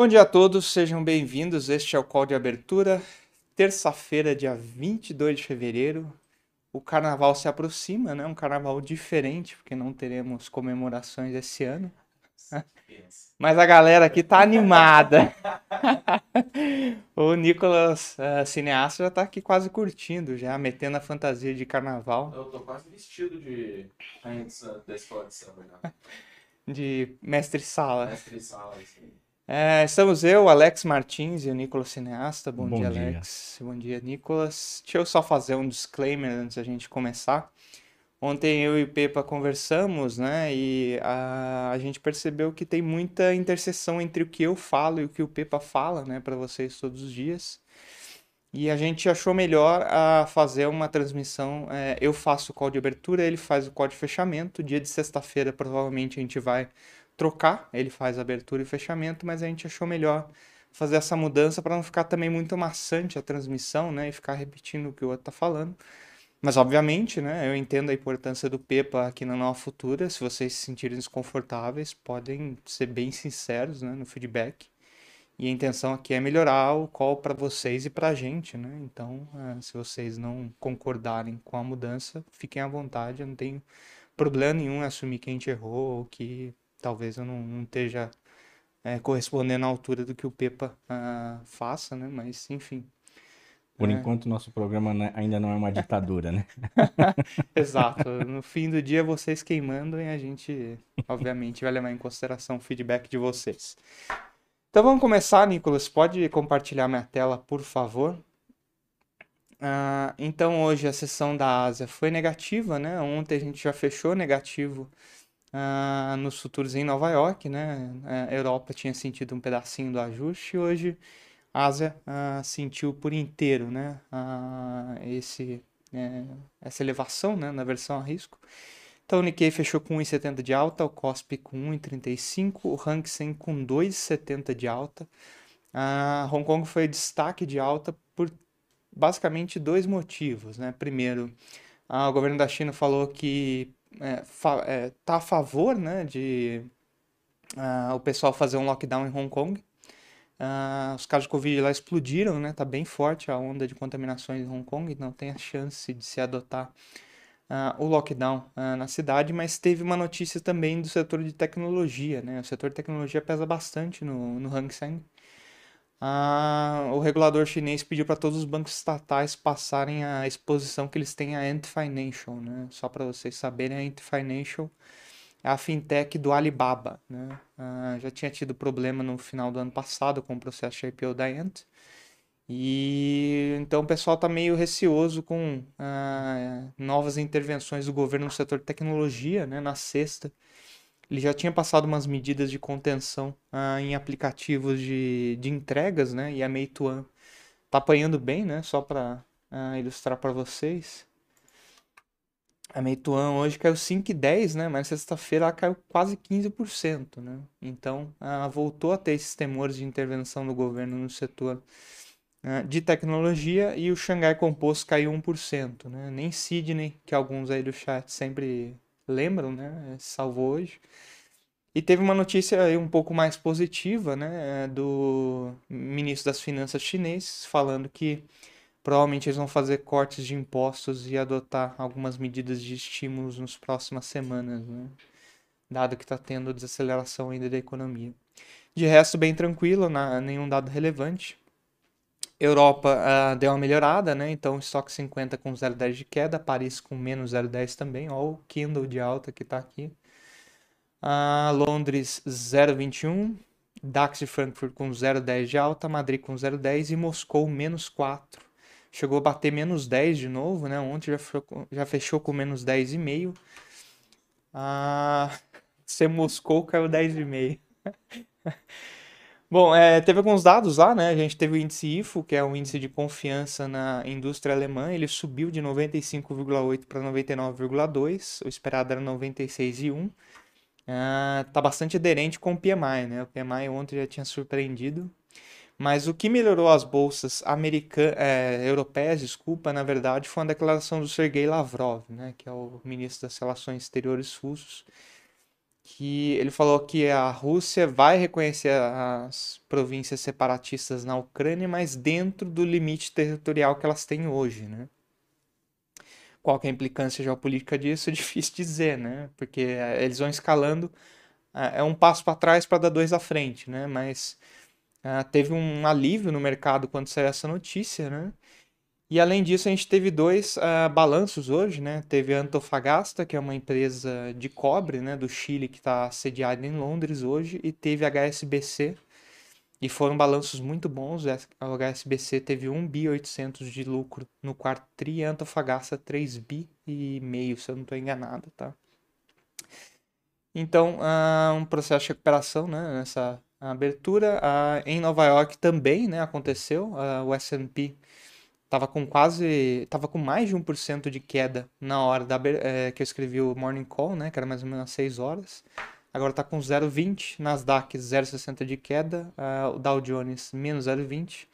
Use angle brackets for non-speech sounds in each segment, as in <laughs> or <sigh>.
Bom dia a todos, sejam bem-vindos. Este é o call de abertura. Terça-feira, dia 22 de fevereiro. O carnaval se aproxima, né? Um carnaval diferente, porque não teremos comemorações esse ano. Mas a galera aqui tá animada. o Nicolas, uh, cineasta, já tá aqui quase curtindo, já metendo a fantasia de carnaval. Eu tô quase vestido de da escola de samba já. De mestre sala. Mestre sala, assim. É, estamos eu, Alex Martins e o Nicolas Cineasta. Bom, Bom dia, dia. Alex. Bom dia, Nicolas. Deixa eu só fazer um disclaimer antes da gente começar. Ontem eu e o Pepa conversamos, né? E a, a gente percebeu que tem muita interseção entre o que eu falo e o que o Pepa fala, né, para vocês todos os dias. E a gente achou melhor a fazer uma transmissão. é, eu faço o call de abertura, ele faz o call de fechamento. Dia de sexta-feira, provavelmente, a gente vai trocar. Ele faz abertura e fechamento, mas a gente achou melhor fazer essa mudança para não ficar também muito maçante a transmissão, né? E ficar repetindo o que o outro tá falando. Mas, obviamente, né? Eu entendo a importância do Pepa aqui na Nova Futura. Se vocês se sentirem desconfortáveis, podem ser bem sinceros, né? No feedback. E a intenção aqui é melhorar o call para vocês e para a gente, né? Então, eh, se vocês não concordarem com a mudança, fiquem à vontade. Eu não tenho problema nenhum em assumir que a gente errou ou que talvez eu não, não esteja eh, correspondendo à altura do que o Pepa ah, faça, né? Mas, enfim. Por É. enquanto, nosso programa né, ainda não é uma ditadura, né? <laughs> Exato. No fim do dia, vocês quem mandam e a gente, obviamente, vai levar em consideração o feedback de vocês. Então vamos começar, Nicolas. Pode compartilhar minha tela, por favor? Ah, então hoje a sessão da Ásia foi negativa, né? Ontem a gente já fechou negativo ah, nos futuros em Nova York, né? A Europa tinha sentido um pedacinho do ajuste e hoje a Ásia ah, sentiu por inteiro, né? Ah, esse, é, essa elevação, né? Na versão a risco. Então o Nikkei fechou com 1,70 de alta, o Kospi com 1,35, o Hang Seng com 2,70 de alta. A Hong Kong foi destaque de alta por basicamente dois motivos, né? Primeiro, ah, o governo da China falou que é, fa- é, tá a favor, né, de ah, o pessoal fazer um lockdown em Hong Kong. Ah, os casos de Covid lá explodiram, né? Tá bem forte a onda de contaminações em Hong Kong, não tem a chance de se adotar ah, o lockdown na cidade, mas teve uma notícia também do setor de tecnologia, né? O setor de tecnologia pesa bastante no, no Hang Seng. Ah, o regulador chinês pediu para todos os bancos estatais passarem a exposição que eles têm a Ant Financial, né? Só para vocês saberem, a Ant Financial é a fintech do Alibaba, né? Ah, já tinha tido problema no final do ano passado com o processo de IPO da Ant. E então o pessoal está meio receoso com ah, novas intervenções do governo no setor de tecnologia, né? Na sexta, ele já tinha passado umas medidas de contenção ah, em aplicativos de, de entregas, né? E a Meituan tá apanhando bem, né? Só para ilustrar para vocês. A Meituan hoje caiu 5,10, né? Mas sexta-feira ela caiu quase 15%, né? Então, ah, voltou a ter esses temores de intervenção do governo no setor ah, de tecnologia e o Xangai Composto caiu 1%, né? Nem Sydney, que alguns aí do chat sempre lembram, né? Salvou hoje. E teve uma notícia aí um pouco mais positiva, né? Do ministro das Finanças chinês falando que provavelmente eles vão fazer cortes de impostos e adotar algumas medidas de estímulos nas próximas semanas, né? Dado que está tendo desaceleração ainda da economia. De resto, bem tranquilo, na- nenhum dado relevante. Europa ah, deu uma melhorada, né? Então, estoque 50 com 0,10 de queda, Paris com menos 0,10 também. Ó, o Kindle de alta que tá aqui. Ah, Londres 0,21, DAX de Frankfurt com 0,10 de alta, Madrid com 0,10 e Moscou menos 4. Chegou a bater menos 10 de novo, né? Ontem já fechou, com- já fechou com menos 10,5. Ah, <laughs> se Moscou caiu 10,5. <laughs> Bom, é, teve alguns dados lá, né? A gente teve o índice IFO, que é o índice de confiança na indústria alemã. Ele subiu de 95,8 para 99,2. O esperado era 96,1. Ah, tá bastante aderente com o PMI, né? O PMI ontem já tinha surpreendido. Mas o que melhorou as bolsas americanas, europeias, desculpa, na verdade, foi uma declaração do Sergei Lavrov, né? Que é o ministro das Relações Exteriores russos que ele falou que a Rússia vai reconhecer as províncias separatistas na Ucrânia, mas dentro do limite territorial que elas têm hoje, né? Qual que é a implicância geopolítica disso? <laughs> É difícil dizer, né? Porque eh, eles vão escalando, eh, é um passo para trás para dar dois à frente, né? Mas uh, teve um alívio no mercado quando saiu essa notícia, né? E além disso, a gente teve dois uh, balanços hoje, né? Teve a Antofagasta, que é uma empresa de cobre, né, do Chile, que está sediada em Londres hoje, e teve a HSBC, e foram balanços muito bons. A HSBC teve 1 bi 800 de lucro no quarto tri, e a Antofagasta 3 bi e meio, se eu não estou enganado, tá? Então, uh, um processo de recuperação, né, nessa abertura. Uh, em Nova York também, né, aconteceu. O S&P Tava com quase. Tava com mais de 1% de queda na hora da, é, que eu escrevi o Morning Call, né? Que era mais ou menos 6 horas. Agora tá com 0,20. Nasdaq 0,60 de queda. Uh, o Dow Jones menos 0,20.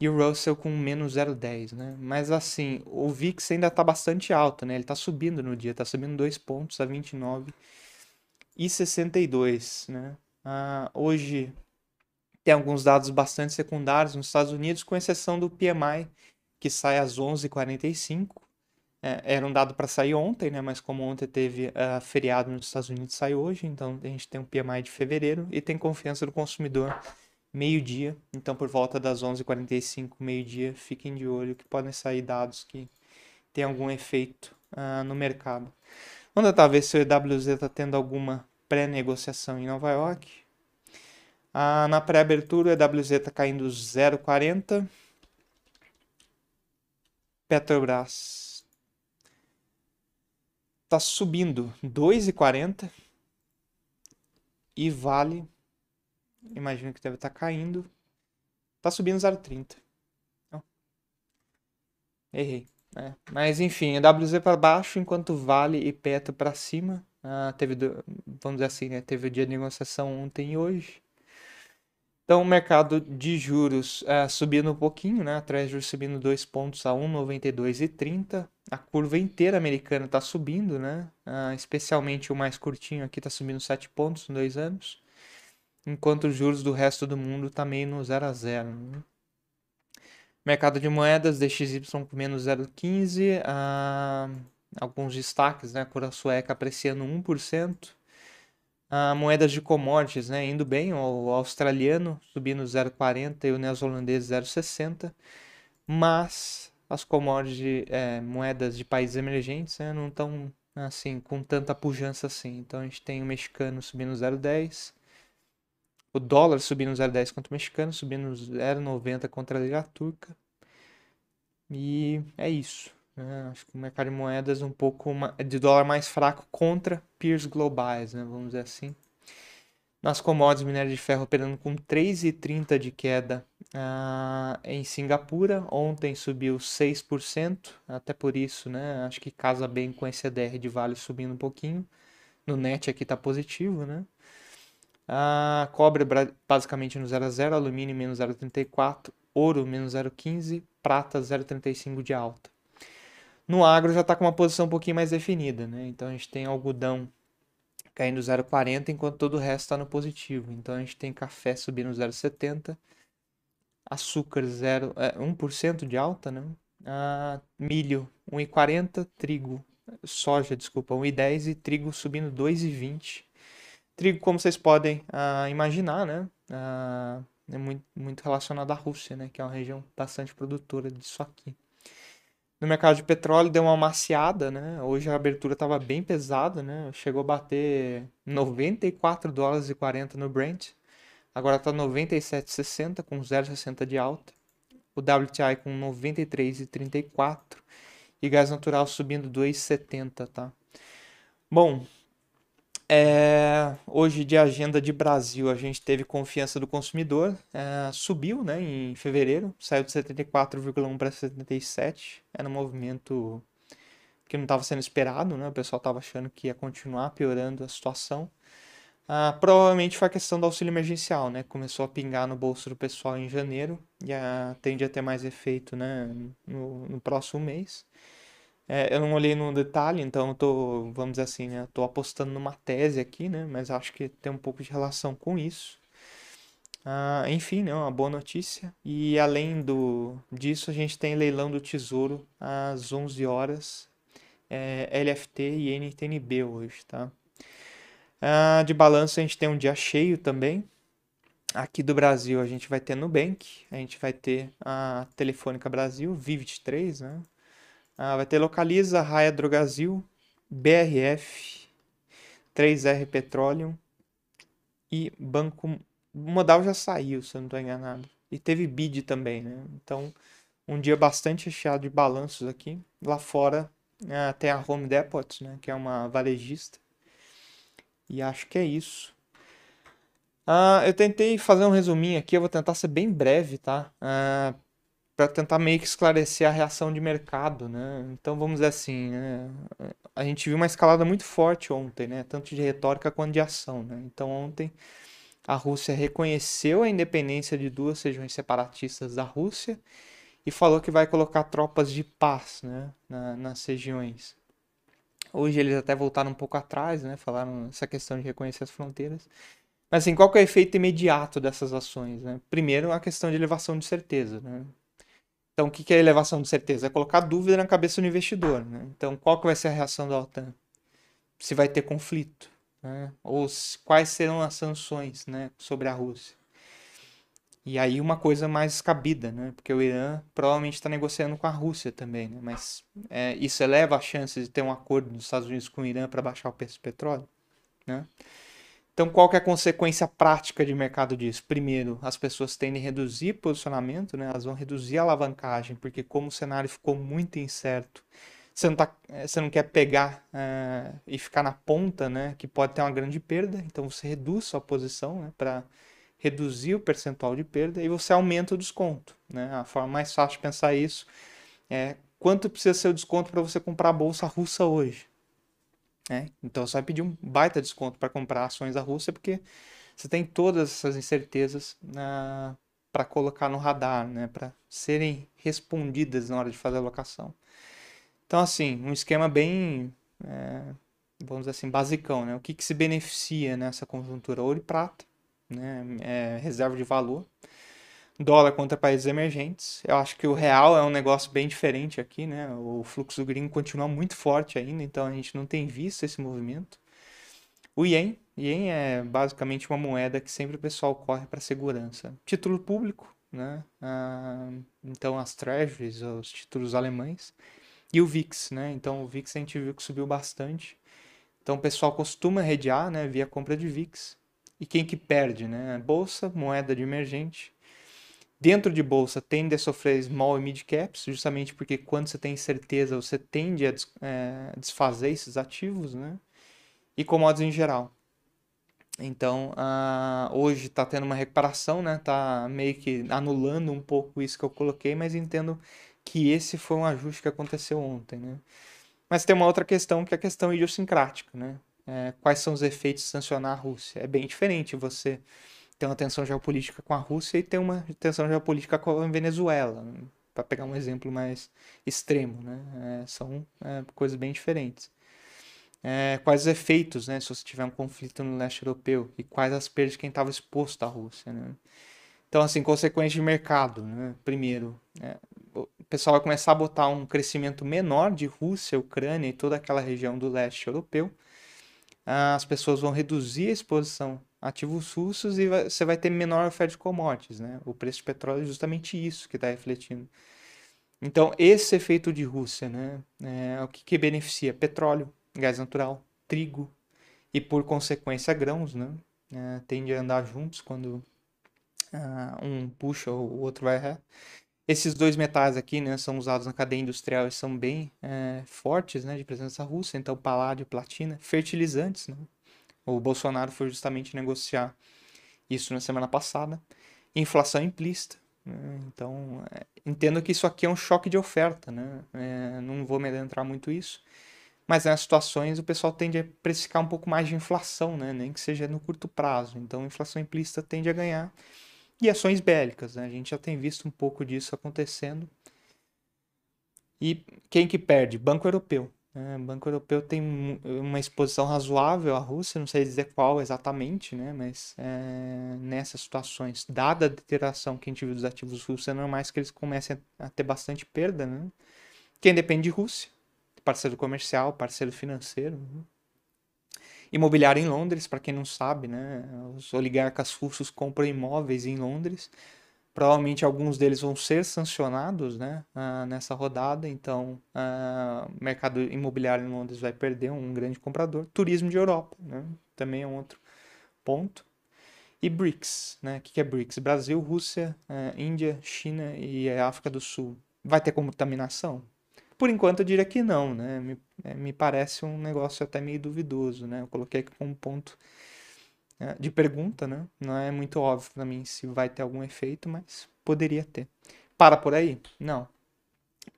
E o Russell com menos 0,10, né? Mas assim, o VIX ainda tá bastante alto, né? Ele tá subindo no dia, tá subindo 2 pontos a 29 e 62, né? Uh, hoje tem alguns dados bastante secundários nos Estados Unidos, com exceção do PMI, que sai às 11h45. É, era um dado para sair ontem, né? Mas como ontem teve uh, feriado nos Estados Unidos, sai hoje. Então a gente tem um PMI de fevereiro e tem confiança do consumidor meio-dia. Então por volta das 11h45, meio-dia, fiquem de olho que podem sair dados que tem algum efeito uh, no mercado. Vamos tentar ver se o EWZ está tendo alguma pré-negociação em Nova York. Uh, na pré-abertura, o EWZ está caindo 0,40. Petrobras está subindo 2,40 e Vale, imagino que deve estar tá caindo, está subindo 0,30. Errei. É. Mas enfim, WZ para baixo, enquanto Vale e Petro para cima. Ah, teve, vamos dizer assim, né? teve o dia de negociação ontem e hoje. Então, o mercado de juros uh, subindo um pouquinho, né? A Treasury subindo 2 pontos a 1,9230. A curva inteira americana está subindo, né? Uh, especialmente o mais curtinho aqui está subindo 7 pontos em dois anos. Enquanto os juros do resto do mundo está meio no 0 a 0. Né? Mercado de moedas, DXY com menos 0,15. Uh, alguns destaques, né? A cura sueca apreciando 1% a moedas de commodities, né, indo bem, o australiano subindo 0,40 e o neozelandês 0,60, mas as commodities, é, moedas de países emergentes, né, não estão assim com tanta pujança assim. Então a gente tem o mexicano subindo 0,10, o dólar subindo 0,10 contra o mexicano, subindo 0,90 contra a lira turca. E é isso. Né? Acho que o mercado de moedas um pouco de dólar mais fraco contra peers globais, né? vamos dizer assim. Nas commodities, minério de ferro operando com 3,30 de queda ah, em Singapura. Ontem subiu 6%, até por isso, né? Acho que casa bem com esse EDR de Vale subindo um pouquinho. No net aqui está positivo, né? Ah, cobre basicamente no 0 a 0, alumínio menos 0,34, ouro menos 0,15, prata 0,35 de alta. No agro já está com uma posição um pouquinho mais definida, né? Então a gente tem algodão caindo 0,40 enquanto todo o resto está no positivo. Então a gente tem café subindo 0,70, açúcar 0, é, 1% de alta, né? Ah, milho 1,40, trigo, soja, desculpa, 1,10 e trigo subindo 2,20. Trigo, como vocês podem ah, imaginar, né? Ah, é muito, muito relacionado à Rússia, né? Que é uma região bastante produtora disso aqui. No mercado de petróleo deu uma maciada, né? Hoje a abertura estava bem pesada, né? Chegou a bater 94 dólares e 40 no Brent. Agora está 97,60 com 0,60 de alta. O WTI com 93,34 e gás natural subindo 2,70, tá? Bom, é, hoje de agenda de Brasil, a gente teve confiança do consumidor, é, subiu né, em fevereiro, saiu de 74,1 para 77, era um movimento que não estava sendo esperado, né, o pessoal estava achando que ia continuar piorando a situação. Ah, provavelmente foi a questão do auxílio emergencial, né, começou a pingar no bolso do pessoal em janeiro e ah, tende a ter mais efeito né, no, no próximo mês. É, eu não olhei no detalhe, então eu tô, vamos dizer assim, né? Tô apostando numa tese aqui, né? Mas acho que tem um pouco de relação com isso. Ah, enfim, né? Uma boa notícia. E além do, disso, a gente tem leilão do Tesouro às 11 horas, é, LFT e NTNB hoje, tá? Ah, de balanço, a gente tem um dia cheio também. Aqui do Brasil, a gente vai ter Nubank, a gente vai ter a Telefônica Brasil, Vi23, né? Ah, vai ter Localiza, Raia Drogazil, BRF, 3R Petroleum e Banco. Modal já saiu, se eu não estou enganado. E teve BID também, né? Então, um dia bastante recheado de balanços aqui. Lá fora ah, tem a Home Depot, né? Que é uma varejista. E acho que é isso. Ah, eu tentei fazer um resuminho aqui, eu vou tentar ser bem breve, tá? Ah, para tentar meio que esclarecer a reação de mercado, né? Então vamos dizer assim, né? a gente viu uma escalada muito forte ontem, né? Tanto de retórica quanto de ação, né? Então ontem a Rússia reconheceu a independência de duas regiões separatistas da Rússia e falou que vai colocar tropas de paz, né? Na, nas regiões. Hoje eles até voltaram um pouco atrás, né? Falaram essa questão de reconhecer as fronteiras. Mas assim, qual é o efeito imediato dessas ações? Né? Primeiro, a questão de elevação de certeza. Né? Então, o que é elevação de certeza? É colocar dúvida na cabeça do investidor. Né? Então, qual que vai ser a reação da OTAN? Se vai ter conflito? Né? Ou se, quais serão as sanções né, sobre a Rússia? E aí uma coisa mais cabida, né? Porque o Irã provavelmente está negociando com a Rússia também, né? Mas é, isso eleva a chance de ter um acordo dos Estados Unidos com o Irã para baixar o preço do petróleo, né? Então, qual que é a consequência prática de mercado disso? Primeiro, as pessoas tendem a reduzir posicionamento, né? elas vão reduzir a alavancagem, porque como o cenário ficou muito incerto, você não, tá, eh, você não quer pegar é, e ficar na ponta, né? que pode ter uma grande perda, então você reduz sua posição né? para reduzir o percentual de perda e você aumenta o desconto. Né? A forma mais fácil de pensar isso é quanto precisa ser o desconto para você comprar a bolsa russa hoje. É, então você vai pedir um baita desconto para comprar ações da Rússia, porque você tem todas essas incertezas uh, para colocar no radar, né, para serem respondidas na hora de fazer a alocação. Então, assim, um esquema bem, é, vamos dizer assim, basicão. Né? O que, que se beneficia nessa conjuntura? Ouro e prata, né? É, reserva de valor dólar contra países emergentes. Eu acho que o real é um negócio bem diferente aqui, né? O fluxo gringo continua muito forte ainda, então a gente não tem visto esse movimento. O ien, ien é basicamente uma moeda que sempre o pessoal corre para segurança. Título público, né? Ah, então as treasuries, os títulos alemães. E o VIX, né? Então o VIX a gente viu que subiu bastante. Então o pessoal costuma redear, né? Via compra de VIX. E quem que perde, né? Bolsa, moeda de emergente Dentro de bolsa tende a sofrer small e mid caps, justamente porque quando você tem certeza, você tende a é, desfazer esses ativos, né? E commodities em geral. Então, uh, hoje está tendo uma recuperação, né? Tá meio que anulando um pouco isso que eu coloquei, mas entendo que esse foi um ajuste que aconteceu ontem, né? Mas tem uma outra questão que é a questão idiosincrática, né? É, quais são os efeitos de sancionar a Rússia? É bem diferente você tem uma tensão geopolítica com a Rússia e tem uma tensão geopolítica com a Venezuela, para pegar um exemplo mais extremo, né? É, são é, coisas bem diferentes. É, quais os efeitos, né, se você tiver um conflito no leste europeu e quais as perdas de quem estava exposto à Rússia, né? Então, assim, consequência de mercado, né? Primeiro, é, o pessoal vai começar a botar um crescimento menor de Rússia, Ucrânia e toda aquela região do leste europeu. As pessoas vão reduzir a exposição ativos russos e você vai ter menor oferta de commodities, né? O preço de petróleo é justamente isso que está refletindo. Então, esse efeito de Rússia, né? É, o que, que beneficia? Petróleo, gás natural, trigo e, por consequência, grãos, né? É, tende a andar juntos quando uh, um puxa ou o outro vai ré. Esses dois metais aqui, né, são usados na cadeia industrial e são bem é, fortes, né, de presença russa. Então, paládio, platina, fertilizantes, né? O Bolsonaro foi justamente negociar isso na semana passada. Inflação implícita. Né? Então, é, entendo que isso aqui é um choque de oferta. Né? É, não vou me adentrar muito isso. Mas nas situações o pessoal tende a precificar um pouco mais de inflação, né? nem que seja no curto prazo. Então, inflação implícita tende a ganhar. E ações bélicas, né? a gente já tem visto um pouco disso acontecendo. E quem que perde? Banco Europeu. O Banco Europeu tem uma exposição razoável à Rússia, não sei dizer qual exatamente, né? Mas é, nessas situações, dada a deterioração que a gente viu dos ativos russos, é normal que eles comecem a ter bastante perda, né? Quem depende de Rússia, parceiro comercial, parceiro financeiro. né? Imobiliário em Londres, para quem não sabe, né? Os oligarcas russos compram imóveis em Londres. Provavelmente alguns deles vão ser sancionados, né? ah, nessa rodada. Então, ah, o mercado imobiliário em Londres vai perder um grande comprador. Turismo de Europa, né? Também é um outro ponto. E BRICS, né? O que é BRICS? Brasil, Rússia, eh, Índia, China e a África do Sul. Vai ter contaminação? Por enquanto eu diria que não, né? Me, eh, me parece um negócio até meio duvidoso, né? Eu coloquei aqui como ponto eh, de pergunta, né? Não é muito óbvio para mim se vai ter algum efeito, mas poderia ter. Para por aí? Não.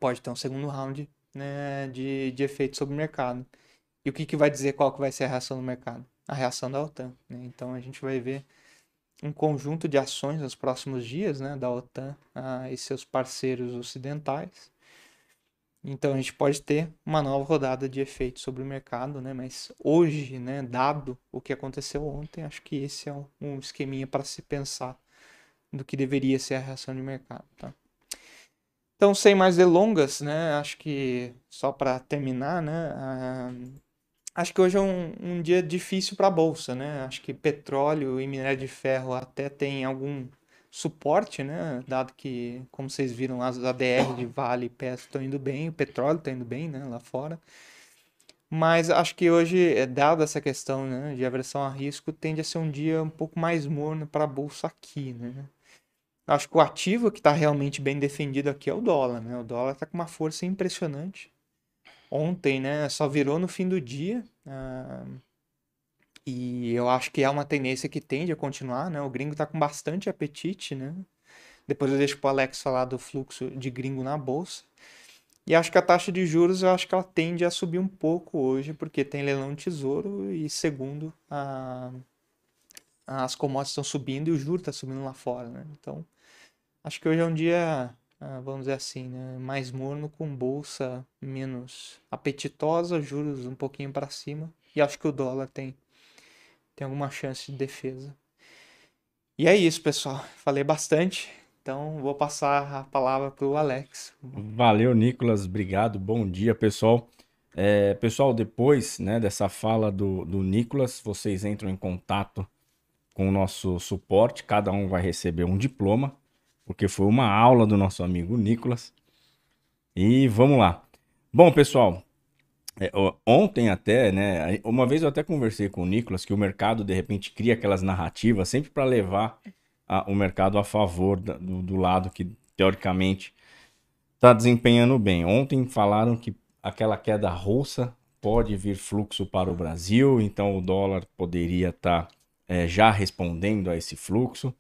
Pode ter um segundo round, né, de, de efeito sobre o mercado. E o que, que vai dizer qual que vai ser a reação do mercado? A reação da OTAN, né? Então a gente vai ver um conjunto de ações nos próximos dias, né, da OTAN ah, e seus parceiros ocidentais. Então a gente pode ter uma nova rodada de efeito sobre o mercado, né? Mas hoje, né, dado o que aconteceu ontem, acho que esse é um, esqueminha para se pensar do que deveria ser a reação de mercado, tá? Então, sem mais delongas, né? Acho que só para terminar, né? ah, acho que hoje é um, um dia difícil para a bolsa, né? Acho que petróleo e minério de ferro até tem algum suporte, né? Dado que, como vocês viram, as ADR de Vale e PES estão indo bem, o petróleo está indo bem, né? Lá fora. Mas acho que hoje, eh, dada essa questão, né, de aversão a risco, tende a ser um dia um pouco mais morno para a bolsa aqui, né? Acho que o ativo que está realmente bem defendido aqui é o dólar, né? O dólar está com uma força impressionante. Ontem, né, só virou no fim do dia. ah, e eu acho que é uma tendência que tende a continuar, né? O gringo está com bastante apetite, né? Depois eu deixo para o Alex falar do fluxo de gringo na bolsa. E acho que a taxa de juros, eu acho que ela tende a subir um pouco hoje, porque tem leilão de tesouro e segundo, a, as commodities estão subindo e o juro está subindo lá fora, né? Então, acho que hoje é um dia, ah, vamos dizer assim, né? mais morno, com bolsa menos apetitosa, juros um pouquinho para cima. E acho que o dólar tem, tem alguma chance de defesa. E é isso, pessoal. Falei bastante. Então, vou passar a palavra para o Alex. Valeu, Nicolas. Obrigado. Bom dia, pessoal. É, pessoal, depois né, dessa fala do, do Nicolas, vocês entram em contato com o nosso suporte. Cada um vai receber um diploma, porque foi uma aula do nosso amigo Nicolas. E vamos lá. Bom, pessoal, é, ontem até, né? Uma vez eu até conversei com o Nicolas que o mercado de repente cria aquelas narrativas sempre para levar a- o mercado a favor da- do, do lado que teoricamente está desempenhando bem. Ontem falaram que aquela queda russa pode vir fluxo para o Brasil, então o dólar poderia estar já respondendo a esse fluxo.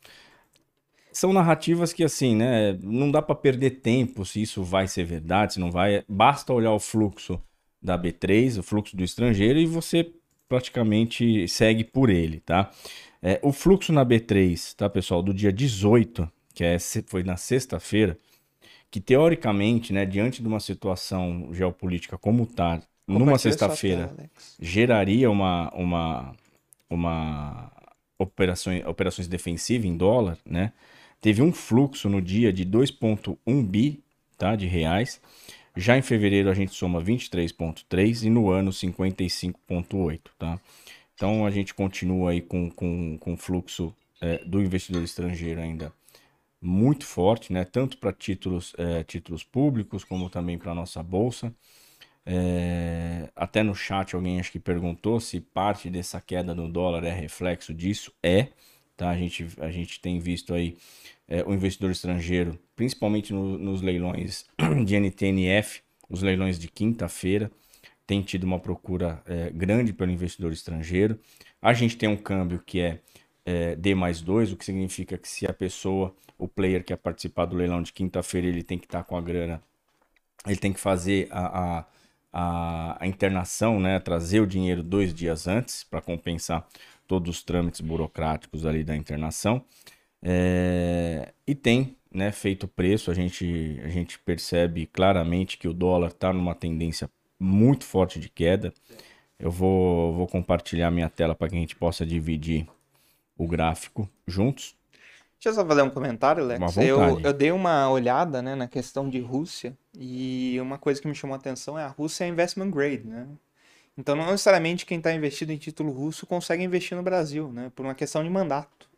São narrativas que, assim, né, não dá para perder tempo se isso vai ser verdade, se não vai. Basta olhar o fluxo da B3, o fluxo do estrangeiro, e você praticamente segue por ele, tá? É, o fluxo na B3, tá, pessoal, do dia 18, que é, foi na sexta-feira, que teoricamente, né, diante de uma situação geopolítica como tá, numa Compartilha sua sexta-feira, geraria uma, uma, uma operações, operações defensivas em dólar, né? Teve um fluxo no dia de 2,1 bi tá, de reais. Já em fevereiro a gente soma 23,3 e no ano 55,8, tá? Então a gente continua aí com, com, com fluxo é, do investidor estrangeiro ainda muito forte, né? Tanto para títulos, é, títulos públicos como também para a nossa bolsa. É, até no chat alguém acho que perguntou se parte dessa queda no dólar é reflexo disso. É, tá? A gente, a gente tem visto aí é, o investidor estrangeiro, principalmente no- nos leilões <clears throat> de NTNF, os leilões de quinta-feira, tem tido uma procura é, grande pelo investidor estrangeiro. A gente tem um câmbio que é, é, D mais 2, o que significa que se a pessoa, o player que quer participar do leilão de quinta-feira, ele tem que estar com a grana ele tem que fazer a, a, a, a internação, né? Trazer o dinheiro dois dias antes para compensar todos os trâmites burocráticos ali da internação. É, e tem né, feito preço, a gente, a gente percebe claramente que o dólar está numa tendência muito forte de queda. Eu vou, vou compartilhar minha tela para que a gente possa dividir o gráfico juntos. Deixa eu só fazer um comentário, Lex. Uma vontade. Eu, eu dei uma olhada né, na questão de Rússia e uma coisa que me chamou a atenção é a Rússia é investment grade, né? Então não necessariamente quem está investido em título russo consegue investir no Brasil, né? Por uma questão de mandato.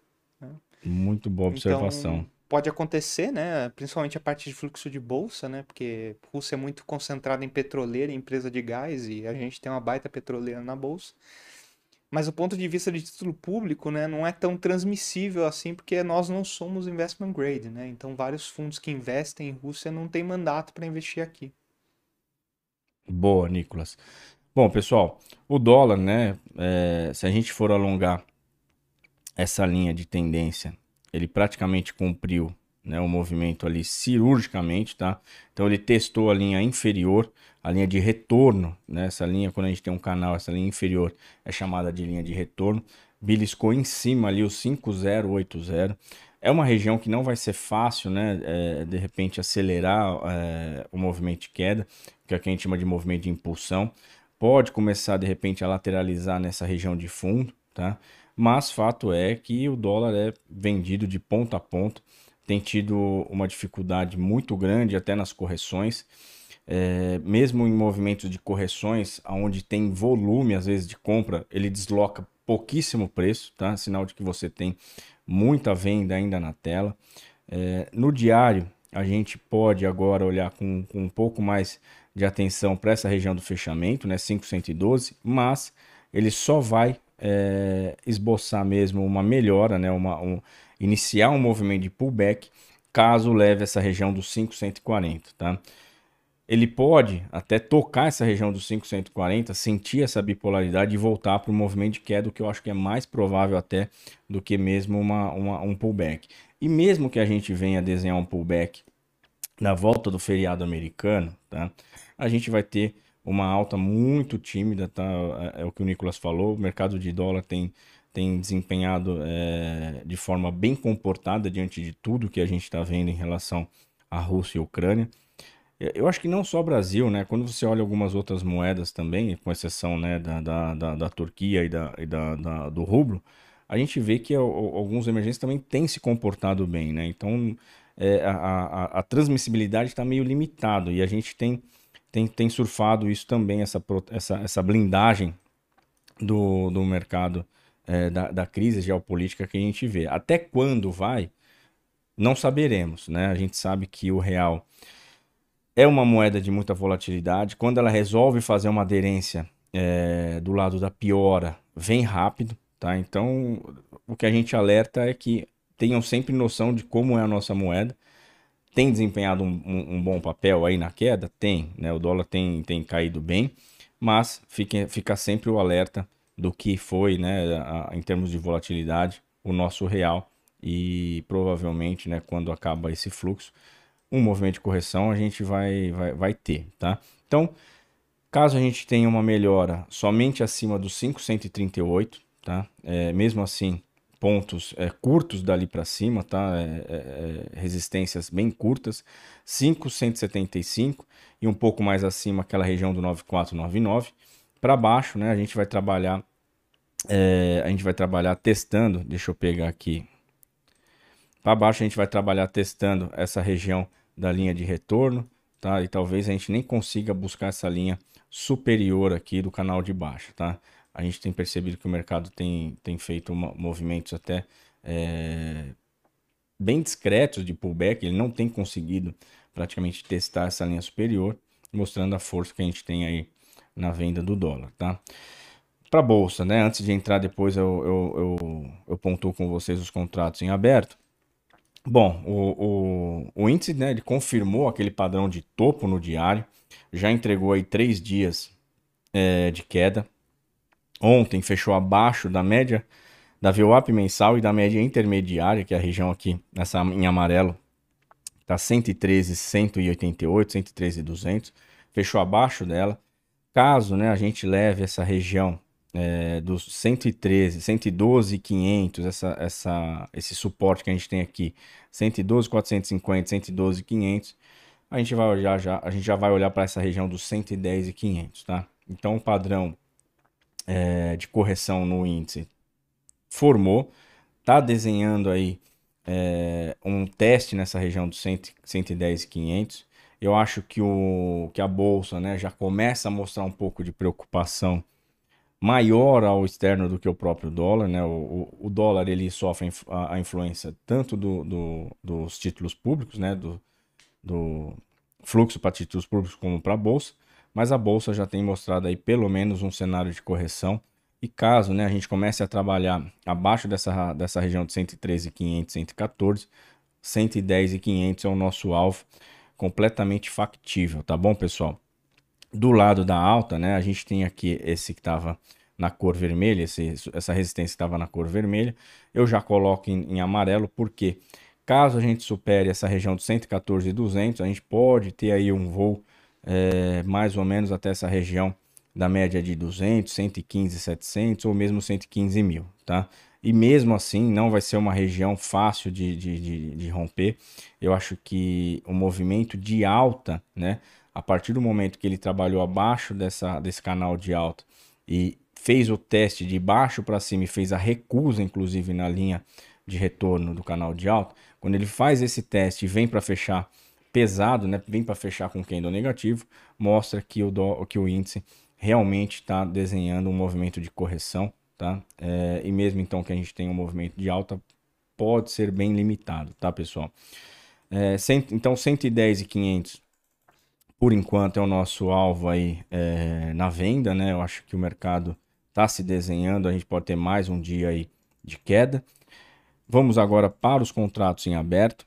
Muito boa observação. Então, pode acontecer, né? Principalmente a parte de fluxo de bolsa, né? Porque Rússia é muito concentrada em petroleira e empresa de gás e a gente tem uma baita petroleira na bolsa. Mas o ponto de vista de título público, né, não é tão transmissível assim, porque nós não somos investment grade, né? Então vários fundos que investem em Rússia não têm mandato para investir aqui. Boa, Nicolas. Bom, pessoal, o dólar, né? é, se a gente for alongar essa linha de tendência, ele praticamente cumpriu né, o movimento ali cirurgicamente, tá? Então ele testou a linha inferior, a linha de retorno, né? Essa linha, quando a gente tem um canal, essa linha inferior é chamada de linha de retorno. Beliscou em cima ali o 5080. É uma região que não vai ser fácil, né? é, de repente acelerar é, o movimento de queda, que é o que a gente chama de movimento de impulsão. Pode começar de repente a lateralizar nessa região de fundo, tá? Mas fato é que o dólar é vendido de ponta a ponta, tem tido uma dificuldade muito grande até nas correções. É, mesmo em movimentos de correções, onde tem volume às vezes de compra, ele desloca pouquíssimo preço, tá? Sinal de que você tem muita venda ainda na tela. É, no diário, a gente pode agora olhar com, com um pouco mais de atenção para essa região do fechamento, né? 512, mas ele só vai é, esboçar mesmo uma melhora, né? Uma, um, iniciar um movimento de pullback caso leve essa região dos 540, tá? Ele pode até tocar essa região dos 540, sentir essa bipolaridade e voltar para o movimento de queda, o que eu acho que é mais provável até do que mesmo uma, uma, um pullback. E mesmo que a gente venha desenhar um pullback na volta do feriado americano, tá? A gente vai ter uma alta muito tímida, tá? É, é o que o Nicolas falou, o mercado de dólar tem, tem desempenhado é, de forma bem comportada diante de tudo que a gente está vendo em relação à Rússia e Ucrânia. Eu acho que não só Brasil, né? Quando você olha algumas outras moedas também, com exceção né, da, da, da, da Turquia e, da, e da, da, do rublo, a gente vê que alguns emergentes também têm se comportado bem, né? Então, é, a, a, a transmissibilidade está meio limitado e a gente tem, tem, tem surfado isso também, essa, essa, essa blindagem do, do mercado é, da, da crise geopolítica que a gente vê. Até quando vai, não saberemos, né? A gente sabe que o real é uma moeda de muita volatilidade. Quando ela resolve fazer uma aderência é, do lado da piora, vem rápido, tá? Então, o que a gente alerta é que tenham sempre noção de como é a nossa moeda. Tem desempenhado um, um, um bom papel aí na queda? Tem, né? O dólar tem, tem caído bem, mas fique, fica sempre o alerta do que foi, né, a, em termos de volatilidade, o nosso real. E provavelmente, né, quando acaba esse fluxo, um movimento de correção a gente vai, vai, vai ter, tá? Então, caso a gente tenha uma melhora somente acima dos 538, tá? É, mesmo assim, pontos é, curtos dali para cima, tá? É, é, é resistências bem curtas, 5,175 e um pouco mais acima aquela região do 9499. Para baixo, né? A gente vai trabalhar, é, a gente vai trabalhar testando. Deixa eu pegar aqui. Para baixo a gente vai trabalhar testando essa região da linha de retorno, tá? E talvez a gente nem consiga buscar essa linha superior aqui do canal de baixo, tá? A gente tem percebido que o mercado tem, tem feito movimentos até é, bem discretos de pullback, ele não tem conseguido praticamente testar essa linha superior, mostrando a força que a gente tem aí na venda do dólar, tá? Para bolsa, né? Antes de entrar depois eu, eu, eu, eu pontuo com vocês os contratos em aberto. Bom, o, o, o índice né, ele confirmou aquele padrão de topo no diário, já entregou aí três dias é, de queda. Ontem fechou abaixo da média da VWAP mensal e da média intermediária, que é a região aqui nessa em amarelo, está 113, 188, 113, 200, fechou abaixo dela. Caso né, a gente leve essa região é, dos 113, 112, 500, essa, essa, esse suporte que a gente tem aqui, 112, 450, 112, 500, a gente vai olhar já, a gente já vai olhar para essa região dos 110 e 500, tá? Então o padrão é, de correção no índice formou, tá desenhando aí é, um teste nessa região dos 100, 110 e 500. Eu acho que, o, que a bolsa né, já começa a mostrar um pouco de preocupação maior ao externo do que o próprio dólar. Né? O, o, o dólar ele sofre a, a influência tanto do, do, dos títulos públicos, né? do, do fluxo para títulos públicos como para a bolsa, mas a bolsa já tem mostrado aí pelo menos um cenário de correção. E caso né, a gente comece a trabalhar abaixo dessa, dessa região de 113,500, 114, 110 e 500 é o nosso alvo completamente factível, tá bom, pessoal? Do lado da alta, né, a gente tem aqui esse que estava na cor vermelha, esse, essa resistência estava na cor vermelha, eu já coloco em, em amarelo, porque caso a gente supere essa região de 114,200, a gente pode ter aí um voo é, mais ou menos até essa região da média de 200, 115, 700 ou mesmo 115 mil, tá? E mesmo assim, não vai ser uma região fácil de, de, de, de romper. Eu acho que o movimento de alta, né? A partir do momento que ele trabalhou abaixo dessa, desse canal de alta e fez o teste de baixo para cima e fez a recusa, inclusive, na linha de retorno do canal de alta, quando ele faz esse teste e vem para fechar pesado, né, vem para fechar com candle negativo, mostra que o, do, que o índice realmente está desenhando um movimento de correção, tá? É, e mesmo então que a gente tem um movimento de alta, pode ser bem limitado, tá, pessoal? É, então 110 e 500 por enquanto é o nosso alvo aí é, na venda, né? Eu acho que o mercado está se desenhando, a gente pode ter mais um dia aí de queda. Vamos agora para os contratos em aberto.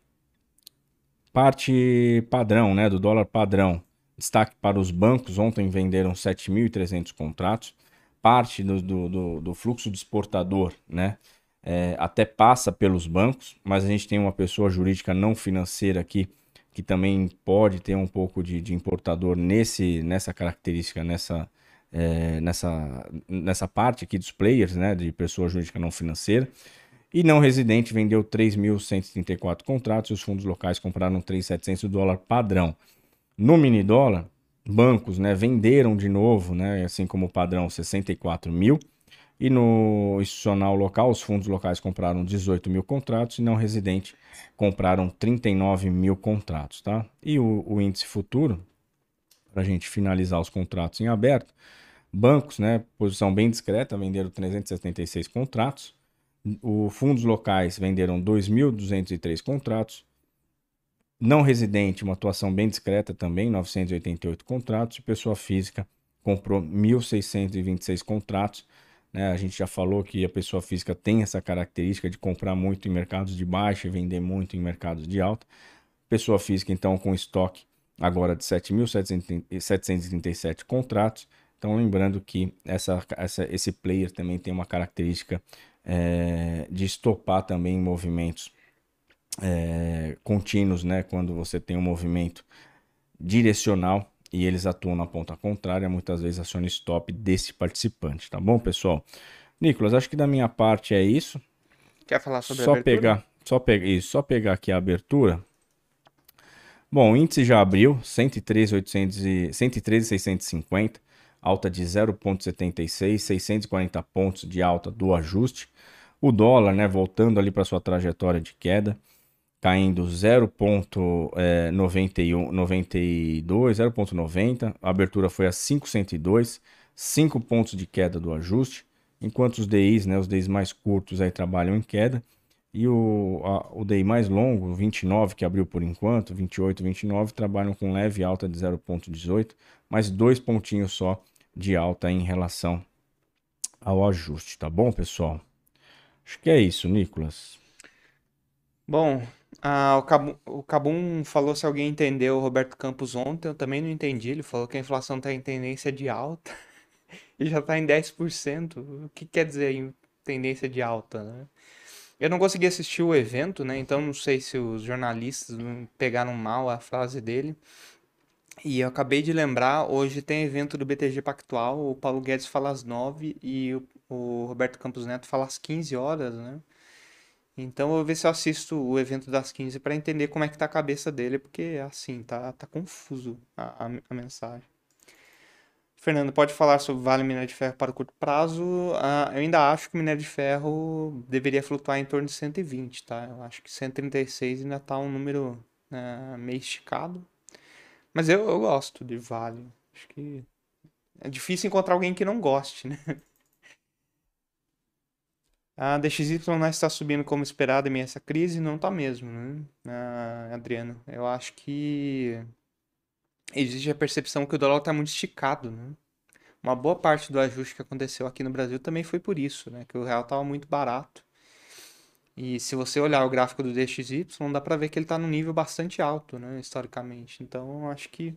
Parte padrão, né, do dólar padrão. Destaque para os bancos, ontem venderam 7.300 contratos. Parte do, do, do, fluxo de exportador, né, é, até passa pelos bancos, mas a gente tem uma pessoa jurídica não financeira aqui que também pode ter um pouco de, de importador nesse, nessa característica, nessa, é, nessa, nessa parte aqui dos players, né, de pessoa jurídica não financeira. E não residente vendeu 3.134 contratos e os fundos locais compraram 3.700 dólar padrão. No mini dólar, bancos né, venderam de novo, né, assim como o padrão, 64 mil. E no institucional local, os fundos locais compraram 18 mil contratos e não residente compraram 39 mil contratos. Tá? E o, o índice futuro, para a gente finalizar os contratos em aberto, bancos, né, posição bem discreta, venderam 376 contratos. Os fundos locais venderam 2.203 contratos. Não residente, uma atuação bem discreta também, 988 contratos. E pessoa física comprou 1.626 contratos. Né? A gente já falou que a pessoa física tem essa característica de comprar muito em mercados de baixa e vender muito em mercados de alta. Pessoa física, então, com estoque agora de 7.737 contratos. Então, lembrando que essa, essa, esse player também tem uma característica é, de estopar também movimentos é, contínuos, né? Quando você tem um movimento direcional e eles atuam na ponta contrária, muitas vezes aciona stop desse participante, tá bom, pessoal? Nicolas, acho que da minha parte é isso. Quer falar sobre só a abertura? pegar, só pegar isso, só pegar aqui a abertura. Bom, o índice já abriu 113,650 alta de 0,76, 640 pontos de alta do ajuste. O dólar, né, voltando ali para sua trajetória de queda, caindo 0,91, 92, 0,90. A abertura foi a 502, 5 pontos de queda do ajuste, enquanto os DIs, né, os DIs mais curtos aí trabalham em queda. E o, a, o DI mais longo, 29, que abriu por enquanto, 28, 29, trabalham com leve alta de 0,18, mais dois pontinhos só de alta em relação ao ajuste, tá bom, pessoal? Acho que é isso, Nicolas. Bom, o, Cabum, o Cabum falou se alguém entendeu o Roberto Campos ontem, eu também não entendi. Ele falou que a inflação está em tendência de alta <laughs> e já está em 10%. O que quer dizer em tendência de alta, né? Eu não consegui assistir o evento, né? Então não sei se os jornalistas pegaram mal a frase dele. E eu acabei de lembrar, hoje tem evento do BTG Pactual, o Paulo Guedes fala às 9 e o, o Roberto Campos Neto fala às 15 horas, né? Então eu vou ver se eu assisto o evento das 15 para entender como é que tá a cabeça dele, porque assim, tá, tá confuso a, a, a mensagem. Fernando, pode falar sobre Vale Minério de Ferro para o curto prazo? Ah, eu ainda acho que o minério de ferro deveria flutuar em torno de 120, tá? Eu acho que 136 ainda tá um número né, meio esticado. Mas eu, eu gosto de Vale. Acho que é difícil encontrar alguém que não goste, né? <laughs> A DXY não está subindo como esperado em meio a essa crise? Não está mesmo, né? Ah, Adriano, eu acho que existe a percepção que o dólar está muito esticado, né? Uma boa parte do ajuste que aconteceu aqui no Brasil também foi por isso, né? Que o real estava muito barato. E se você olhar o gráfico do DXY, dá para ver que ele está num nível bastante alto, né? Historicamente. Então, acho que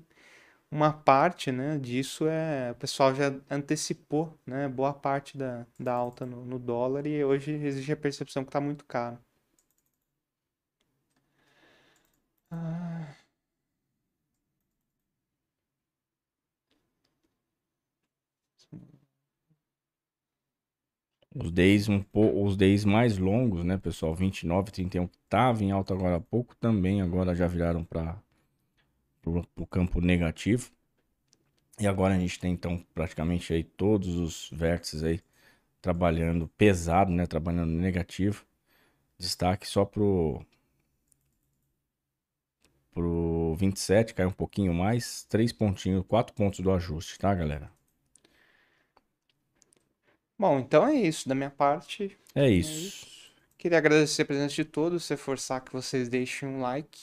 uma parte, né, disso é o pessoal já antecipou, né, boa parte da, da alta no, no dólar e hoje existe a percepção que está muito caro. Ah. Os days, um po... os days mais longos, né, pessoal? 29, 31, que estava em alta agora há pouco, também agora já viraram para o campo negativo. E agora a gente tem então praticamente aí todos os vértices aí trabalhando pesado, né, trabalhando negativo. Destaque só pro pro 27, cai um pouquinho mais, três pontinhos, quatro pontos do ajuste, tá, galera? Bom, então é isso da minha parte. É isso. É isso. Queria agradecer a presença de todos, se forçar que vocês deixem um like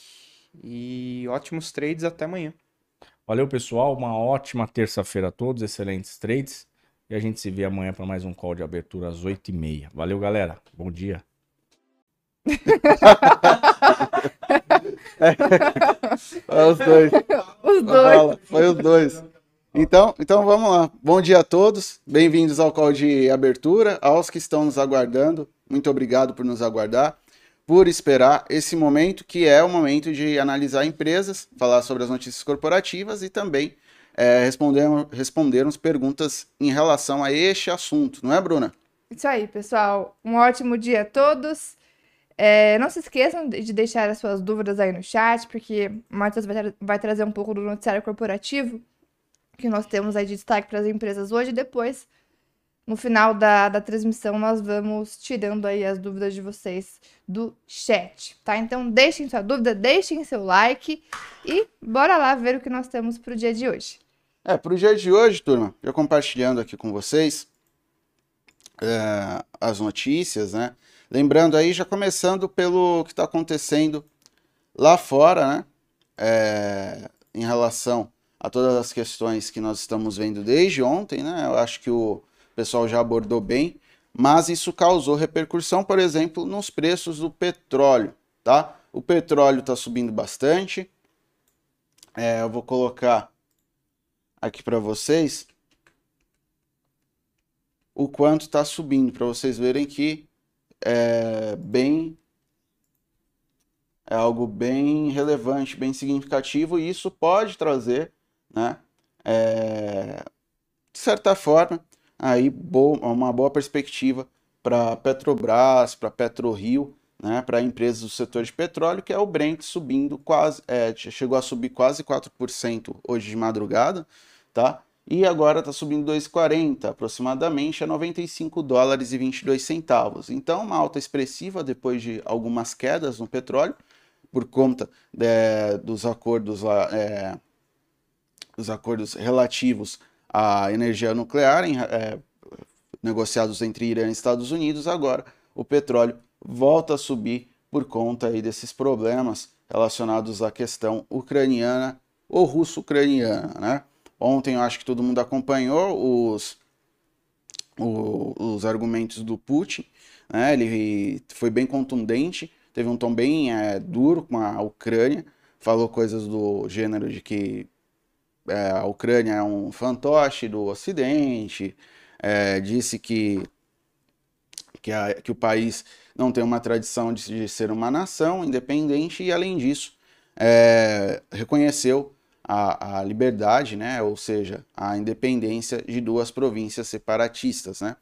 e ótimos trades até amanhã. Valeu, pessoal. Uma ótima terça-feira a todos, excelentes trades. E a gente se vê amanhã para mais um call de abertura às 8h30. Valeu, galera. Bom dia. Foi <laughs> os dois. Os dois. Foi os dois. Então, então vamos lá. Bom dia a todos. Bem-vindos ao call de abertura. Aos que estão nos aguardando, muito obrigado por nos aguardar, por esperar esse momento que é o momento de analisar empresas, falar sobre as notícias corporativas e também é, responder, respondermos perguntas em relação a este assunto, não é, Bruna? Isso aí, pessoal. Um ótimo dia a todos. É, não se esqueçam de deixar as suas dúvidas aí no chat, porque o Matheus vai, tra vai trazer um pouco do noticiário corporativo que nós temos aí de destaque para as empresas hoje. Depois, no final da, da transmissão, nós vamos tirando aí as dúvidas de vocês do chat, tá? Então, deixem sua dúvida, deixem seu like e bora lá ver o que nós temos para o dia de hoje. É, para o dia de hoje, turma, eu compartilhando aqui com vocês é, as notícias, né? Lembrando aí, já começando pelo que está acontecendo lá fora, né? É, em relação a todas as questões que nós estamos vendo desde ontem, né? Eu acho que o pessoal já abordou bem, mas isso causou repercussão, por exemplo, nos preços do petróleo, tá? O petróleo está subindo bastante. É, eu vou colocar aqui para vocês o quanto está subindo, para vocês verem que é bem é algo bem relevante, bem significativo, e isso pode trazer né? É, de certa forma, aí boa, uma boa perspectiva para Petrobras, para PetroRio, né, para empresas do setor de petróleo, que é o Brent subindo quase, é, chegou a subir quase 4% hoje de madrugada, tá? E agora está subindo 2,40 aproximadamente a 95 dólares e 22 centavos. Então, uma alta expressiva depois de algumas quedas no petróleo, por conta é, dos acordos lá, é, os acordos relativos à energia nuclear em, é, negociados entre Irã e Estados Unidos, agora o petróleo volta a subir por conta aí desses problemas relacionados à questão ucraniana ou russo-ucraniana, né? Ontem eu acho que todo mundo acompanhou os, o, os argumentos do Putin, né? Ele foi bem contundente, teve um tom bem é, duro com a Ucrânia, falou coisas do gênero de que é, a Ucrânia é um fantoche do Ocidente, é, disse que, que, a, que, o país não tem uma tradição de, de, ser uma nação independente e, além disso, é, reconheceu a, a liberdade, né? ou seja, a independência de duas províncias separatistas. Né?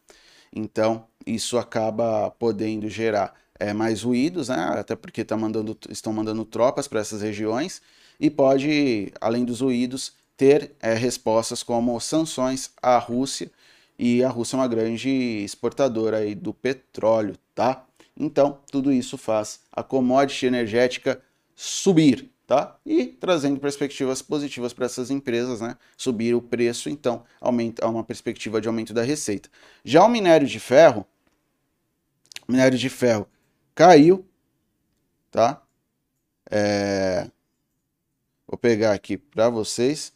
Então, isso acaba podendo gerar é, mais ruídos, né? até porque tá mandando, estão mandando tropas para essas regiões, e pode, além dos ruídos, ter é, respostas como sanções à Rússia, e a Rússia é uma grande exportadora aí do petróleo, tá? Então, tudo isso faz a commodity energética subir, tá? E trazendo perspectivas positivas para essas empresas, né? Subir o preço, então aumenta uma perspectiva de aumento da receita. Já o minério de ferro, minério de ferro caiu, tá? É... Vou pegar aqui para vocês.